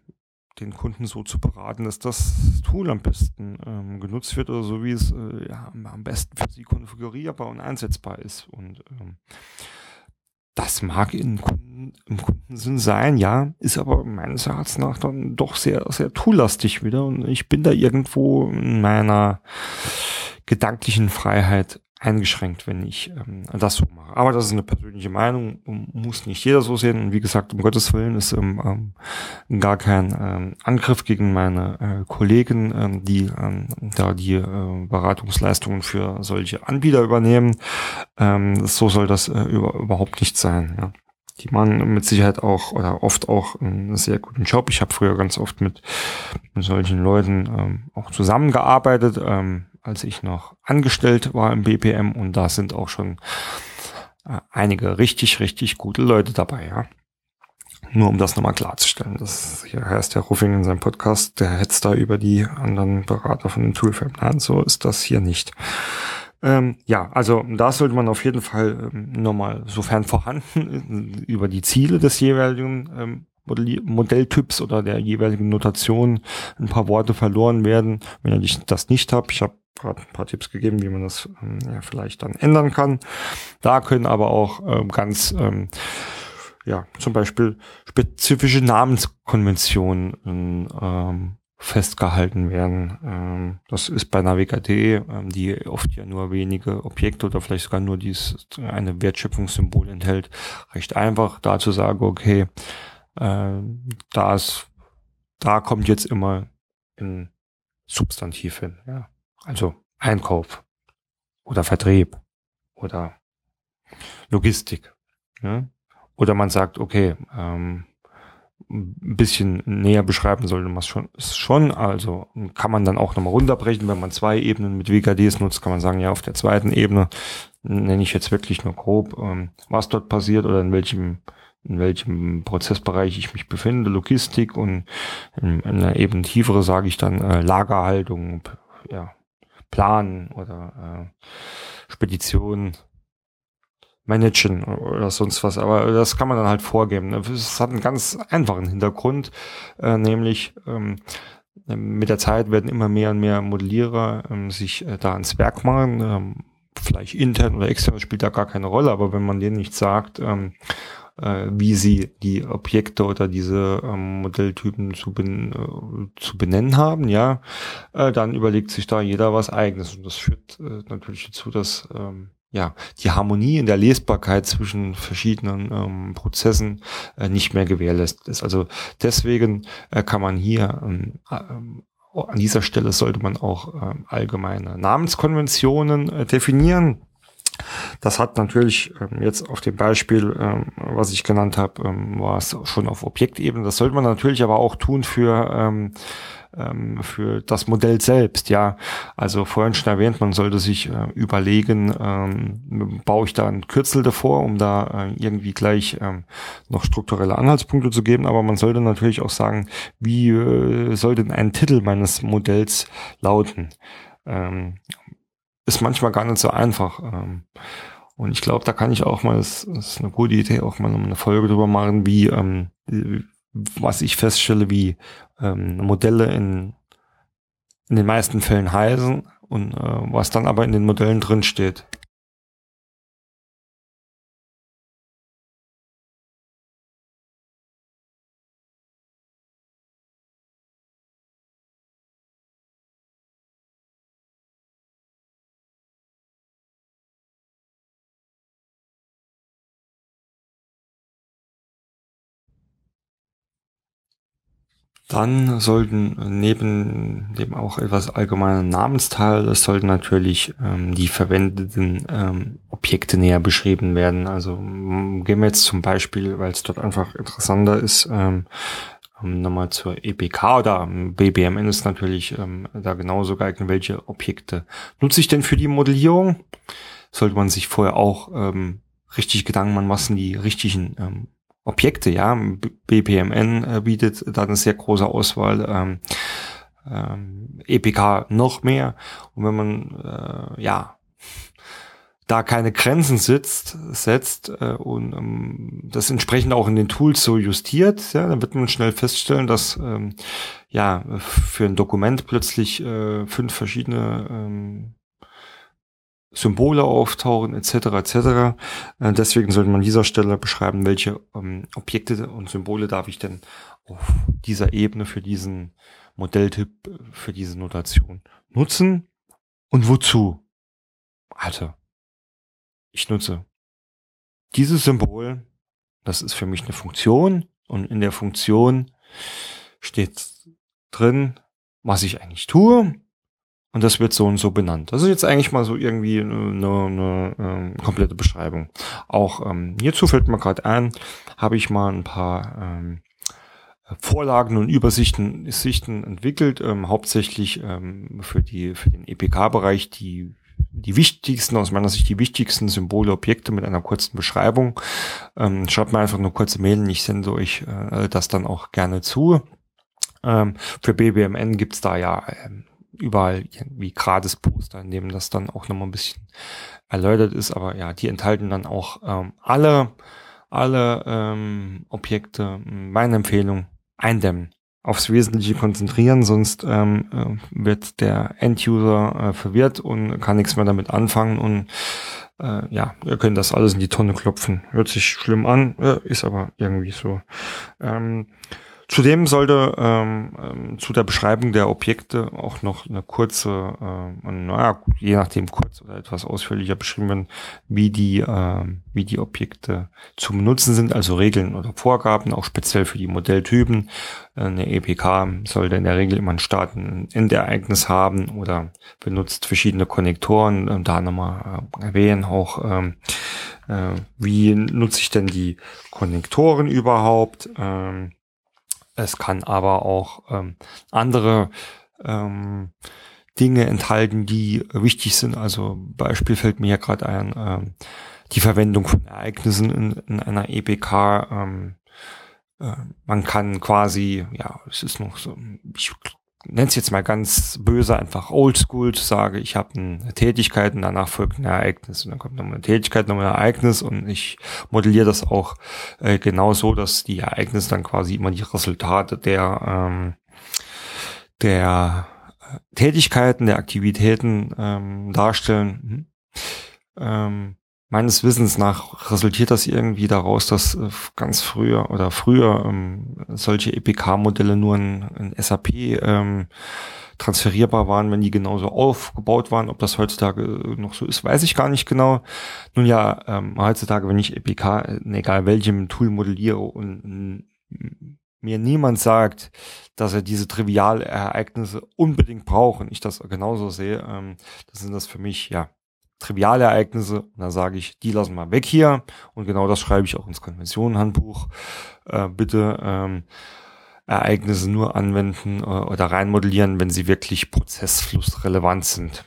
den Kunden so zu beraten, dass das Tool am besten ähm, genutzt wird oder so wie es äh, ja, am besten für sie konfigurierbar und einsetzbar ist. Und ähm, das mag in Kunden, im Kundensinn sein, ja, ist aber meines Erachtens nach dann doch sehr, sehr toollastig wieder. Und ich bin da irgendwo in meiner gedanklichen Freiheit eingeschränkt, wenn ich ähm, das so mache. Aber das ist eine persönliche Meinung, muss nicht jeder so sehen. Und wie gesagt, um Gottes Willen ist ähm, ähm, gar kein ähm, Angriff gegen meine äh, Kollegen, ähm, die ähm, da die äh, Beratungsleistungen für solche Anbieter übernehmen. Ähm, so soll das äh, über, überhaupt nicht sein. Ja die machen mit Sicherheit auch oder oft auch einen sehr guten Job. Ich habe früher ganz oft mit, mit solchen Leuten ähm, auch zusammengearbeitet. Ähm, als ich noch angestellt war im BPM und da sind auch schon äh, einige richtig, richtig gute Leute dabei, ja. Nur um das nochmal klarzustellen. Das heißt der Ruffing in seinem Podcast, der hetzt da über die anderen Berater von dem Toolfab. Nein, so ist das hier nicht. Ähm, ja, also da sollte man auf jeden Fall ähm, nochmal, sofern vorhanden, über die Ziele des jeweiligen ähm, Modelltyps oder der jeweiligen Notation ein paar Worte verloren werden, wenn ich das nicht habe. Ich habe gerade paar Tipps gegeben, wie man das ähm, ja, vielleicht dann ändern kann. Da können aber auch ähm, ganz ähm, ja zum Beispiel spezifische Namenskonventionen ähm, festgehalten werden. Ähm, das ist bei Naviga.de, ähm, die oft ja nur wenige Objekte oder vielleicht sogar nur dieses eine Wertschöpfungssymbol enthält, recht einfach da zu sagen, okay, äh, da ist, da kommt jetzt immer ein Substantiv hin, ja. Also Einkauf oder Vertrieb oder Logistik. Ja? Oder man sagt, okay, ähm, ein bisschen näher beschreiben sollte man es schon, schon. Also kann man dann auch nochmal runterbrechen, wenn man zwei Ebenen mit WKDs nutzt, kann man sagen, ja, auf der zweiten Ebene nenne ich jetzt wirklich nur grob, ähm, was dort passiert oder in welchem in welchem Prozessbereich ich mich befinde, Logistik und in, in einer Ebene tiefere sage ich dann äh, Lagerhaltung, ja, Planen oder äh, Spedition managen oder sonst was. Aber das kann man dann halt vorgeben. Es hat einen ganz einfachen Hintergrund, äh, nämlich ähm, mit der Zeit werden immer mehr und mehr Modellierer ähm, sich äh, da ans Werk machen. Ähm, vielleicht intern oder extern spielt da gar keine Rolle, aber wenn man denen nicht sagt, ähm, äh, wie sie die Objekte oder diese ähm, Modelltypen zu, ben, äh, zu benennen haben, ja, äh, dann überlegt sich da jeder was eigenes. Und das führt äh, natürlich dazu, dass ähm, ja, die Harmonie in der Lesbarkeit zwischen verschiedenen ähm, Prozessen äh, nicht mehr gewährleistet ist. Also deswegen äh, kann man hier ähm, äh, an dieser Stelle sollte man auch äh, allgemeine Namenskonventionen äh, definieren. Das hat natürlich ähm, jetzt auf dem Beispiel, ähm, was ich genannt habe, ähm, war es schon auf Objektebene. Das sollte man natürlich aber auch tun für ähm, ähm, für das Modell selbst. Ja, also vorhin schon erwähnt, man sollte sich äh, überlegen, ähm, baue ich da ein Kürzel davor, um da äh, irgendwie gleich ähm, noch strukturelle Anhaltspunkte zu geben. Aber man sollte natürlich auch sagen, wie äh, soll denn ein Titel meines Modells lauten? Ähm, ist manchmal gar nicht so einfach. Ähm, und ich glaube, da kann ich auch mal, das, ist eine gute Idee, auch mal eine Folge drüber machen, wie, ähm, was ich feststelle, wie ähm, Modelle in, in den meisten Fällen heißen und äh, was dann aber in den Modellen drin steht. Dann sollten neben dem auch etwas allgemeinen Namensteil, es sollten natürlich ähm, die verwendeten ähm, Objekte näher beschrieben werden. Also gehen wir jetzt zum Beispiel, weil es dort einfach interessanter ist, ähm, ähm nochmal zur EPK oder BBMN ist natürlich ähm, da genauso geeignet, welche Objekte nutze ich denn für die Modellierung? Sollte man sich vorher auch ähm, richtig Gedanken machen, was sind die richtigen ähm, Objekte, ja. BPMN äh, bietet da eine sehr große Auswahl, ähm, ähm, EPK noch mehr. Und wenn man äh, ja da keine Grenzen sitzt, setzt äh, und ähm, das entsprechend auch in den Tools so justiert, ja, dann wird man schnell feststellen, dass ähm, ja für ein Dokument plötzlich äh, fünf verschiedene ähm, Symbole auftauchen, etc. etc. Äh, deswegen sollte man an dieser Stelle beschreiben, welche ähm, Objekte und Symbole darf ich denn auf dieser Ebene für diesen Modelltyp, äh, für diese Notation nutzen und wozu. Also, ich nutze dieses Symbol, das ist für mich eine Funktion und in der Funktion steht drin, was ich eigentlich tue und das wird so und so benannt. Das ist jetzt eigentlich mal so irgendwie eine, eine, ähm, komplette Beschreibung. Auch ähm, hierzu fällt mir gerade ein, habe ich mal ein paar ähm, Vorlagen und Übersichten Sichten entwickelt, ähm, hauptsächlich ähm, für die für den EPK-Bereich die die wichtigsten, aus meiner Sicht die wichtigsten Symbole, Objekte mit einer kurzen Beschreibung. Ähm, schreibt mir einfach eine kurze Mail ich sende euch äh, das dann auch gerne zu. Ähm, für BBMN gibt's da ja ähm, überall irgendwie gratis Poster, in dem das dann auch nochmal ein bisschen erläutert ist. Aber ja, die enthalten dann auch ähm, alle, alle ähm, Objekte. Meine Empfehlung, eindämmen. Aufs Wesentliche konzentrieren, sonst ähm, äh, wird der End-User äh, verwirrt und kann nichts mehr damit anfangen und äh, ja, ihr könnt das alles in die Tonne klopfen. Hört sich schlimm an, äh, ist aber irgendwie so. Ähm, Zudem sollte ähm, ähm, zu der Beschreibung der Objekte auch noch eine kurze, äh, naja, je nachdem kurz oder etwas ausführlicher beschrieben werden, wie die, äh, wie die Objekte zu benutzen sind, also Regeln oder Vorgaben, auch speziell für die Modelltypen. Äh, eine EPK sollte in der Regel immer ein Start- ein Endereignis haben oder benutzt verschiedene Konnektoren. Und da nochmal äh, erwähnen auch, ähm, äh, wie nutze ich denn die Konnektoren überhaupt? Ähm, es kann aber auch ähm, andere ähm, Dinge enthalten, die wichtig sind. Also Beispiel fällt mir ja gerade ein, ähm, die Verwendung von Ereignissen in, in einer EPK. Ähm, äh, man kann quasi, ja, es ist noch so, ich nenne es jetzt mal ganz böse, einfach oldschool, sage, ich habe eine Tätigkeit und danach folgt ein Ereignis. Und dann kommt nochmal eine Tätigkeit, nochmal ein Ereignis und ich modelliere das auch äh, genau so, dass die Ereignisse dann quasi immer die Resultate der, ähm, der äh, Tätigkeiten, der Aktivitäten ähm, darstellen. Mhm. Ähm, meines Wissens nach resultiert das irgendwie daraus, dass äh, ganz früher oder früher ähm, solche EPK-Modelle nur in, in SAP ähm, transferierbar waren, wenn die genauso aufgebaut waren. Ob das heutzutage noch so ist, weiß ich gar nicht genau. Nun ja, ähm, heutzutage, wenn ich EPK, egal welchem Tool modelliere und mir niemand sagt, dass er diese Trivialereignisse unbedingt braucht und ich das genauso sehe, ähm, das sind das für mich, ja, triviale Ereignisse. Und da sage ich, die lassen wir weg hier. Und genau das schreibe ich auch ins Konventionenhandbuch. Äh, bitte ähm, Ereignisse nur anwenden äh, oder reinmodellieren, wenn sie wirklich prozessflussrelevant sind.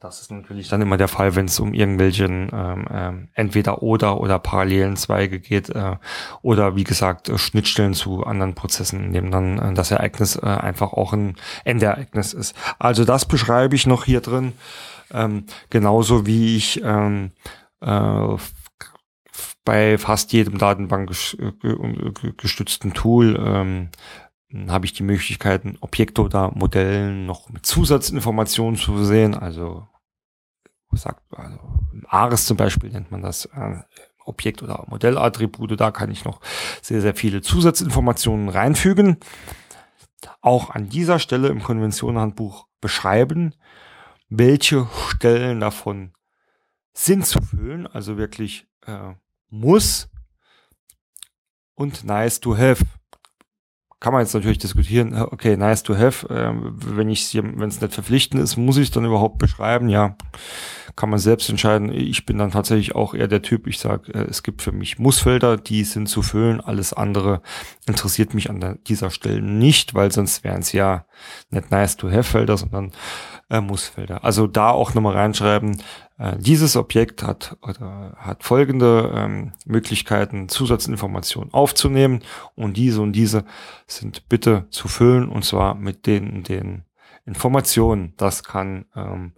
Das ist natürlich dann immer der Fall, wenn es um irgendwelchen ähm, ähm, entweder oder oder parallelen Zweige geht äh, oder wie gesagt äh, Schnittstellen zu anderen Prozessen, in dem dann äh, das Ereignis äh, einfach auch ein Endereignis ist. Also das beschreibe ich noch hier drin. Ähm, genauso wie ich ähm, äh, bei fast jedem datenbankgestützten Tool ähm, habe ich die Möglichkeiten, Objekte oder Modellen noch mit Zusatzinformationen zu sehen. Also, sagt, also ARIS zum Beispiel nennt man das äh, Objekt- oder Modellattribute. Da kann ich noch sehr, sehr viele Zusatzinformationen reinfügen. Auch an dieser Stelle im Konventionenhandbuch beschreiben, welche Stellen davon sind zu füllen, also wirklich äh, muss und nice to have. kann man jetzt natürlich diskutieren, äh, okay, nice to have, äh, wenn ich wenn es nicht verpflichtend ist, muss ich es dann überhaupt beschreiben? Ja, kann man selbst entscheiden. Ich bin dann tatsächlich auch eher der Typ, ich sage, äh, es gibt für mich Mussfelder, die sind zu füllen, alles andere interessiert mich an der, dieser Stelle nicht, weil sonst wären es ja nicht nice to have Felder, sondern äh, Mussfelder. Also da auch nochmal reinschreiben, äh, dieses Objekt hat, oder hat folgende ähm, Möglichkeiten, Zusatzinformationen aufzunehmen und diese und diese sind bitte zu füllen und zwar mit den, den Informationen. Das kann ähm,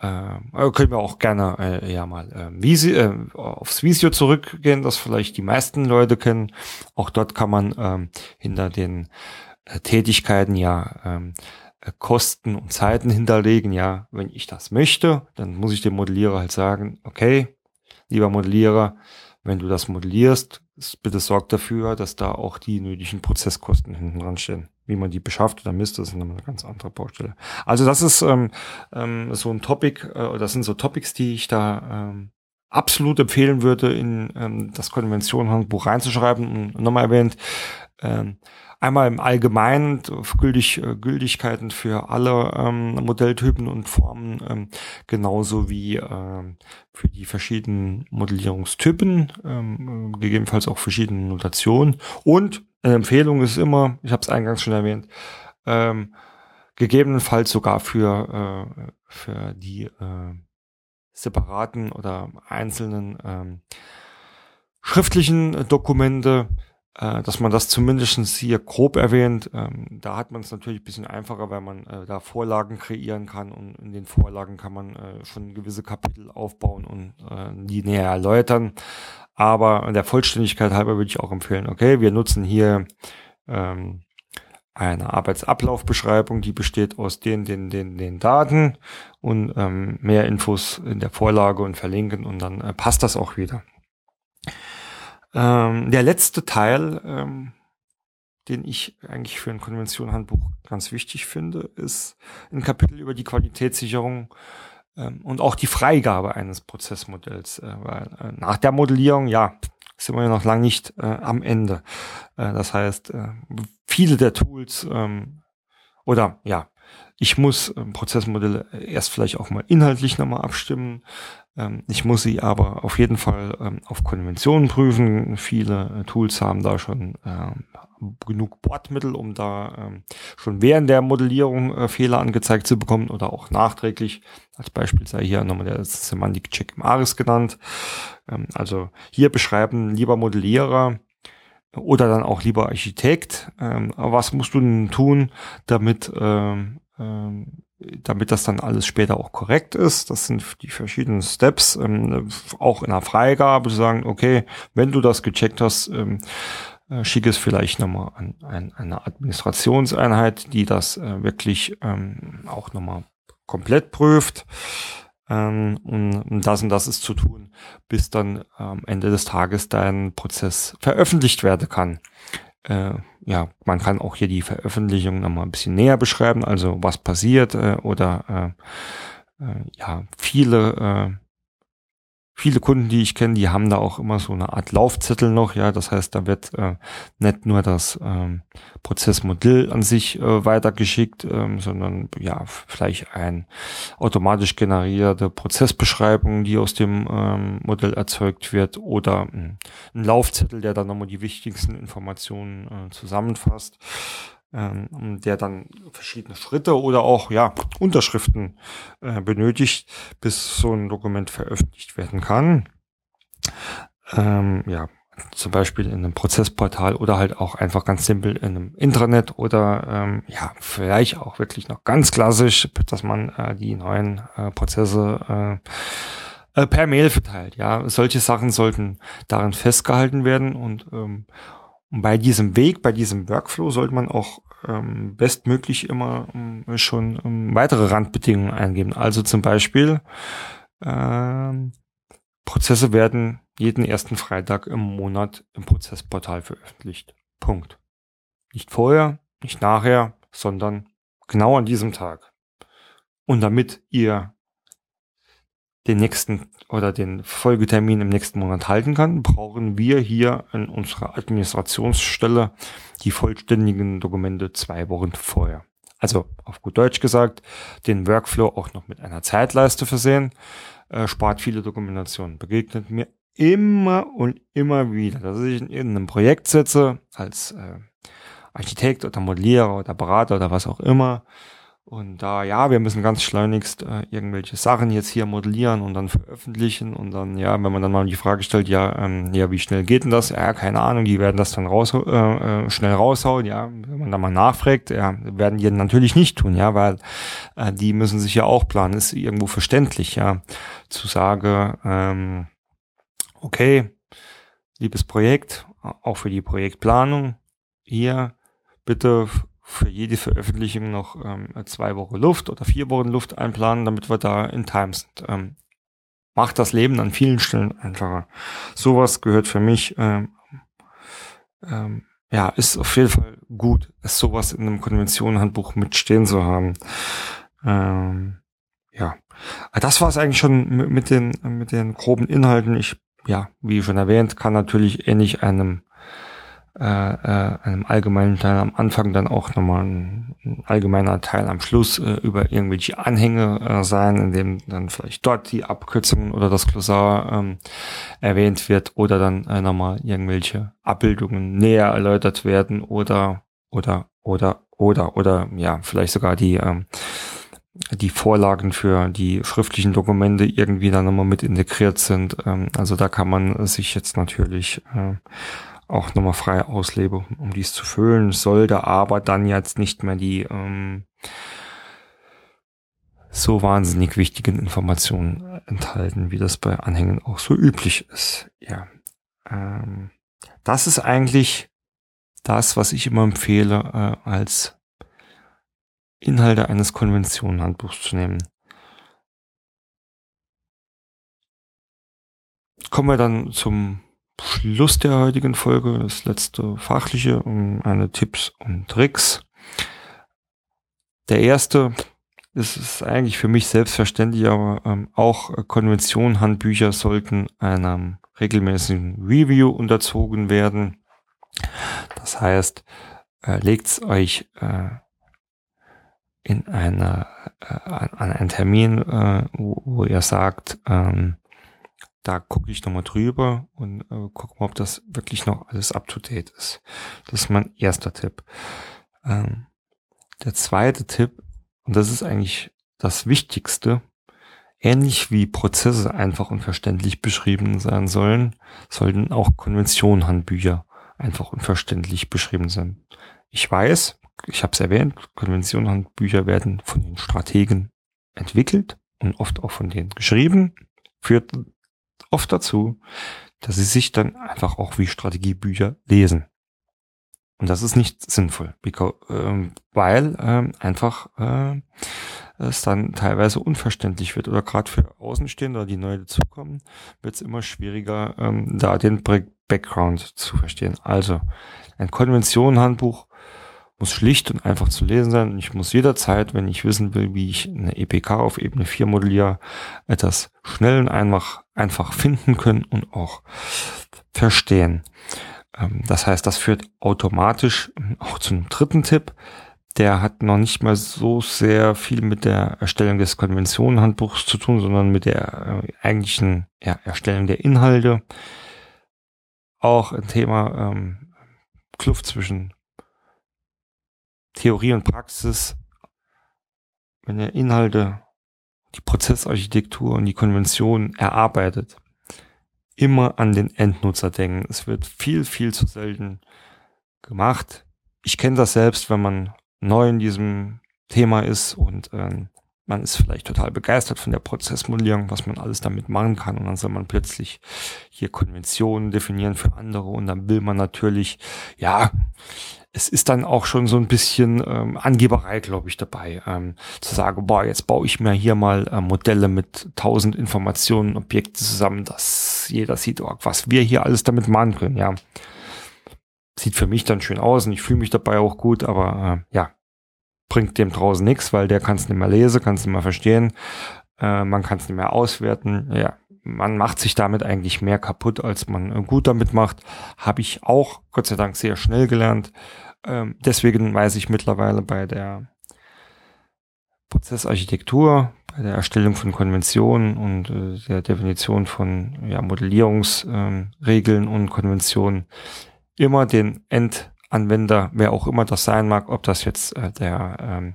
äh, können wir auch gerne äh, ja mal äh, Visi, äh, aufs Visio zurückgehen, das vielleicht die meisten Leute kennen. Auch dort kann man ähm, hinter den äh, Tätigkeiten ja ähm, äh, Kosten und Zeiten hinterlegen. Ja, wenn ich das möchte, dann muss ich dem Modellierer halt sagen, okay, lieber Modellierer, wenn du das modellierst, bitte sorg dafür, dass da auch die nötigen Prozesskosten hinten dran stehen. Wie man die beschafft oder misst, das ist eine ganz andere Baustelle. Also das ist ähm, ähm, so ein Topic, äh, das sind so Topics, die ich da ähm, absolut empfehlen würde, in ähm, das Konventionenhandbuch reinzuschreiben. Und nochmal erwähnt, ähm, einmal im Allgemeinen gültig, äh, Gültigkeiten für alle ähm, Modelltypen und Formen, ähm, genauso wie ähm, für die verschiedenen Modellierungstypen, ähm, gegebenenfalls auch verschiedene Notationen. Und eine Empfehlung ist immer, ich habe es eingangs schon erwähnt, ähm, gegebenenfalls sogar für, äh, für die äh, separaten oder einzelnen ähm, schriftlichen Dokumente äh, dass man das zumindest hier grob erwähnt. Ähm, da hat man es natürlich ein bisschen einfacher, weil man äh, da Vorlagen kreieren kann und in den Vorlagen kann man äh, schon gewisse Kapitel aufbauen und äh, die näher erläutern. Aber der Vollständigkeit halber würde ich auch empfehlen, okay, wir nutzen hier ähm, eine Arbeitsablaufbeschreibung, die besteht aus den, den, den, den Daten und ähm, mehr Infos in der Vorlage und verlinken und dann äh, passt das auch wieder. Ähm, der letzte Teil, ähm, den ich eigentlich für ein Konventionhandbuch ganz wichtig finde, ist ein Kapitel über die Qualitätssicherung ähm, und auch die Freigabe eines Prozessmodells. Äh, weil äh, nach der Modellierung, ja, sind wir ja noch lange nicht äh, am Ende. Äh, das heißt, äh, viele der Tools ähm, oder ja, ich muss ähm, Prozessmodelle erst vielleicht auch mal inhaltlich nochmal abstimmen. Ähm, ich muss sie aber auf jeden Fall ähm, auf Konventionen prüfen. Viele äh, Tools haben da schon genug Bordmittel, um da schon während der Modellierung äh, Fehler angezeigt zu bekommen oder auch nachträglich. Als Beispiel sei hier nochmal der Semantic Check im ARIS genannt. Also hier beschreiben lieber Modellierer, oder dann auch lieber Architekt. Was musst du denn tun, damit ähm, damit das dann alles später auch korrekt ist. Das sind die verschiedenen Steps, ähm, auch in der Freigabe zu sagen, okay, wenn du das gecheckt hast, ähm, äh, schick es vielleicht nochmal an, an eine Administrationseinheit, die das äh, wirklich ähm, auch nochmal komplett prüft. Ähm, und das und das ist zu tun, bis dann am Ende des Tages dein Prozess veröffentlicht werden kann. Äh, ja, man kann auch hier die Veröffentlichung nochmal ein bisschen näher beschreiben, also was passiert äh, oder äh, äh, ja, viele äh, viele Kunden, die ich kenne, die haben da auch immer so eine Art Laufzettel noch, ja, das heißt, da wird äh, nicht nur das ähm, Prozessmodell an sich äh, weitergeschickt, ähm, sondern ja, vielleicht ein automatisch generierte Prozessbeschreibung, die aus dem ähm, Modell erzeugt wird oder äh, ein Laufzettel, der dann nochmal die wichtigsten Informationen äh, zusammenfasst ähm, der dann verschiedene Schritte oder auch ja Unterschriften äh, benötigt, bis so ein Dokument veröffentlicht werden kann. Ähm, ja, zum Beispiel in einem Prozessportal oder halt auch einfach ganz simpel in einem Intranet oder ähm, ja, vielleicht auch wirklich noch ganz klassisch, dass man äh, die neuen äh, Prozesse äh, äh, per Mail verteilt. Ja, solche Sachen sollten darin festgehalten werden und ähm, und bei diesem Weg, bei diesem Workflow sollte man auch ähm, bestmöglich immer ähm, schon ähm, weitere Randbedingungen eingeben. Also zum Beispiel ähm, Prozesse werden jeden ersten Freitag im Monat im Prozessportal veröffentlicht. Punkt. Nicht vorher, nicht nachher, sondern genau an diesem Tag. Und damit ihr den nächsten oder den Folgetermin im nächsten Monat halten kann, brauchen wir hier in unserer Administrationsstelle die vollständigen Dokumente zwei Wochen vorher. Also auf gut Deutsch gesagt, den Workflow auch noch mit einer Zeitleiste versehen, äh, spart viele Dokumentationen. Begegnet mir immer und immer wieder, dass ich in irgendeinem Projekt sitze als äh, Architekt oder Modellierer oder Berater oder was auch immer und da, ja, wir müssen ganz schleunigst äh, irgendwelche Sachen jetzt hier modellieren und dann veröffentlichen. Und dann, ja, wenn man dann mal die Frage stellt, ja, ähm, ja, wie schnell geht denn das? Ja, keine Ahnung, die werden das dann raus, äh, äh, schnell raushauen, ja. Wenn man dann mal nachfragt, ja, werden die natürlich nicht tun, ja, weil äh, die müssen sich ja auch planen. Ist irgendwo verständlich, ja, zu sagen, ähm, okay, liebes Projekt, auch für die Projektplanung, hier bitte für jede Veröffentlichung noch ähm, zwei Wochen Luft oder vier Wochen Luft einplanen, damit wir da in Time sind. Ähm, macht das Leben an vielen Stellen einfacher. Sowas gehört für mich, ähm, ähm, ja, ist auf jeden Fall gut, sowas in einem Konventionenhandbuch mitstehen zu haben. Ähm, ja, das war es eigentlich schon mit den mit den groben Inhalten. Ich, ja, wie schon erwähnt, kann natürlich ähnlich einem äh, äh, einem allgemeinen Teil am Anfang, dann auch nochmal ein, ein allgemeiner Teil am Schluss äh, über irgendwelche Anhänge äh, sein, in dem dann vielleicht dort die Abkürzung oder das Glossar ähm, erwähnt wird oder dann äh, nochmal irgendwelche Abbildungen näher erläutert werden oder oder oder oder oder ja vielleicht sogar die ähm, die Vorlagen für die schriftlichen Dokumente irgendwie dann nochmal mit integriert sind. Ähm, also da kann man sich jetzt natürlich äh, auch nochmal frei auslebe, um dies zu füllen, sollte aber dann jetzt nicht mehr die ähm, so wahnsinnig wichtigen Informationen enthalten, wie das bei Anhängen auch so üblich ist. Ja, ähm, das ist eigentlich das, was ich immer empfehle, äh, als Inhalte eines Konventionenhandbuchs zu nehmen. Kommen wir dann zum Schluss der heutigen Folge, das letzte fachliche, um eine Tipps und Tricks. Der erste ist es eigentlich für mich selbstverständlich, aber ähm, auch Konvention-Handbücher sollten einem regelmäßigen Review unterzogen werden. Das heißt, äh, legt's euch äh, in einer äh, an einen Termin, äh, wo, wo ihr sagt, ähm, da gucke ich nochmal drüber und äh, gucke mal, ob das wirklich noch alles up-to-date ist. Das ist mein erster Tipp. Ähm, der zweite Tipp, und das ist eigentlich das Wichtigste, ähnlich wie Prozesse einfach und verständlich beschrieben sein sollen, sollten auch Konventionenhandbücher einfach und verständlich beschrieben sein. Ich weiß, ich habe es erwähnt, Konventionenhandbücher werden von den Strategen entwickelt und oft auch von denen geschrieben, führt oft dazu, dass sie sich dann einfach auch wie Strategiebücher lesen. Und das ist nicht sinnvoll, ähm, weil ähm, einfach äh, es dann teilweise unverständlich wird oder gerade für Außenstehende, die neu dazukommen, wird es immer schwieriger, ähm, da den Background zu verstehen. Also ein Konventionenhandbuch muss schlicht und einfach zu lesen sein. Ich muss jederzeit, wenn ich wissen will, wie ich eine EPK auf Ebene 4 modelliere, etwas schnell und einfach, einfach finden können und auch verstehen. Ähm, das heißt, das führt automatisch auch zu einem dritten Tipp. Der hat noch nicht mal so sehr viel mit der Erstellung des Konventionenhandbuchs zu tun, sondern mit der äh, eigentlichen ja, Erstellung der Inhalte. Auch ein Thema ähm, Kluft zwischen Theorie und Praxis, wenn ihr Inhalte, die Prozessarchitektur und die Konvention erarbeitet, immer an den Endnutzer denken. Es wird viel, viel zu selten gemacht. Ich kenne das selbst, wenn man neu in diesem Thema ist und ähm, man ist vielleicht total begeistert von der Prozessmodellierung, was man alles damit machen kann. Und dann soll man plötzlich hier Konventionen definieren für andere und dann will man natürlich, ja, es ist dann auch schon so ein bisschen ähm, Angeberei, glaube ich, dabei, ähm, zu sagen, boah, jetzt baue ich mir hier mal äh, Modelle mit tausend Informationen, Objekte zusammen, dass jeder sieht, oh, was wir hier alles damit machen können, ja. Sieht für mich dann schön aus und ich fühle mich dabei auch gut, aber äh, ja, bringt dem draußen nichts, weil der kann es nicht mehr lesen, kann es nicht mehr verstehen. äh, man kann es nicht mehr auswerten. Ja, man macht sich damit eigentlich mehr kaputt, als man äh, gut damit macht. Habe ich auch, Gott sei Dank, sehr schnell gelernt. Ähm, deswegen weiß ich mittlerweile bei der Prozessarchitektur, bei der Erstellung von Konventionen und äh, der Definition von ja, Modellierungsregeln ähm, und Konventionen immer den Endanwender, wer auch immer das sein mag, ob das jetzt äh, der ähm,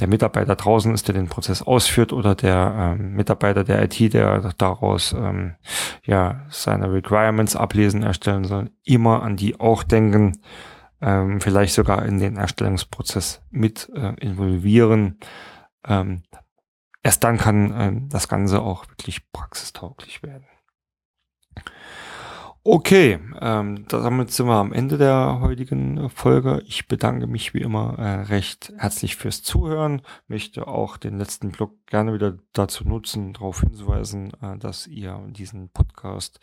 der Mitarbeiter draußen ist, der den Prozess ausführt oder der ähm, Mitarbeiter der IT, der daraus ähm, ja seine Requirements ablesen, erstellen soll, immer an die auch denken, ähm, vielleicht sogar in den Erstellungsprozess mit äh, involvieren. Ähm, erst dann kann äh, das Ganze auch wirklich praxistauglich werden. Okay, ähm, damit sind wir am Ende der heutigen Folge. Ich bedanke mich wie immer äh, recht herzlich fürs Zuhören. Möchte auch den letzten Blog gerne wieder dazu nutzen, darauf hinzuweisen, äh, dass ihr diesen Podcast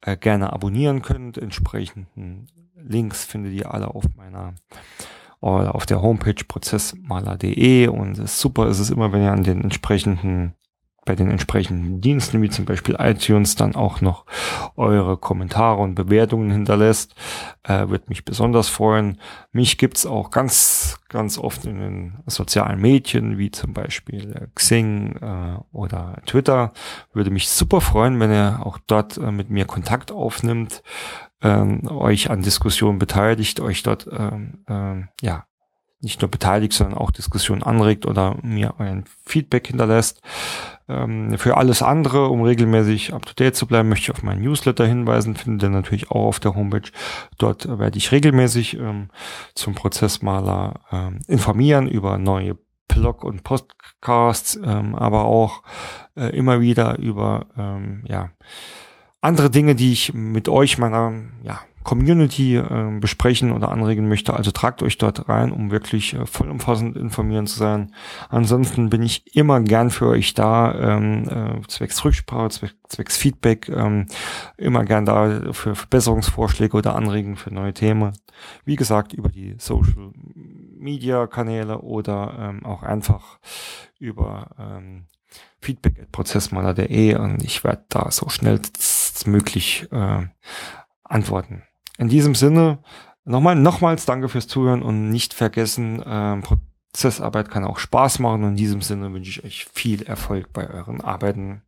äh, gerne abonnieren könnt. Entsprechenden Links findet ihr alle auf meiner oder auf der Homepage prozessmaler.de und super ist es immer, wenn ihr an den entsprechenden bei den entsprechenden Diensten, wie zum Beispiel iTunes, dann auch noch eure Kommentare und Bewertungen hinterlässt. Äh, wird mich besonders freuen. Mich gibt's auch ganz, ganz oft in den sozialen Medien, wie zum Beispiel äh, Xing äh, oder Twitter. Würde mich super freuen, wenn ihr auch dort äh, mit mir Kontakt aufnimmt, ähm, euch an Diskussionen beteiligt, euch dort ähm, ähm, ja nicht nur beteiligt, sondern auch Diskussionen anregt oder mir ein Feedback hinterlässt. Ähm, für alles andere, um regelmäßig up-to-date zu bleiben, möchte ich auf meinen Newsletter hinweisen, findet ihr natürlich auch auf der Homepage. Dort werde ich regelmäßig ähm, zum Prozessmaler ähm, informieren über neue Blog- und Podcasts, ähm, aber auch äh, immer wieder über ähm, ja, andere Dinge, die ich mit euch, meiner ja, Community äh, besprechen oder anregen möchte. Also tragt euch dort rein, um wirklich äh, vollumfassend informieren zu sein. Ansonsten bin ich immer gern für euch da, ähm, äh, zwecks Rücksprache, zwecks, zwecks Feedback, ähm, immer gern da für Verbesserungsvorschläge oder Anregungen für neue Themen. Wie gesagt, über die Social Media Kanäle oder ähm, auch einfach über ähm, feedback at prozessmaler.de und ich werde da so schnell möglich äh, antworten. In diesem Sinne, nochmal, nochmals danke fürs Zuhören und nicht vergessen, äh, Prozessarbeit kann auch Spaß machen und in diesem Sinne wünsche ich euch viel Erfolg bei euren Arbeiten.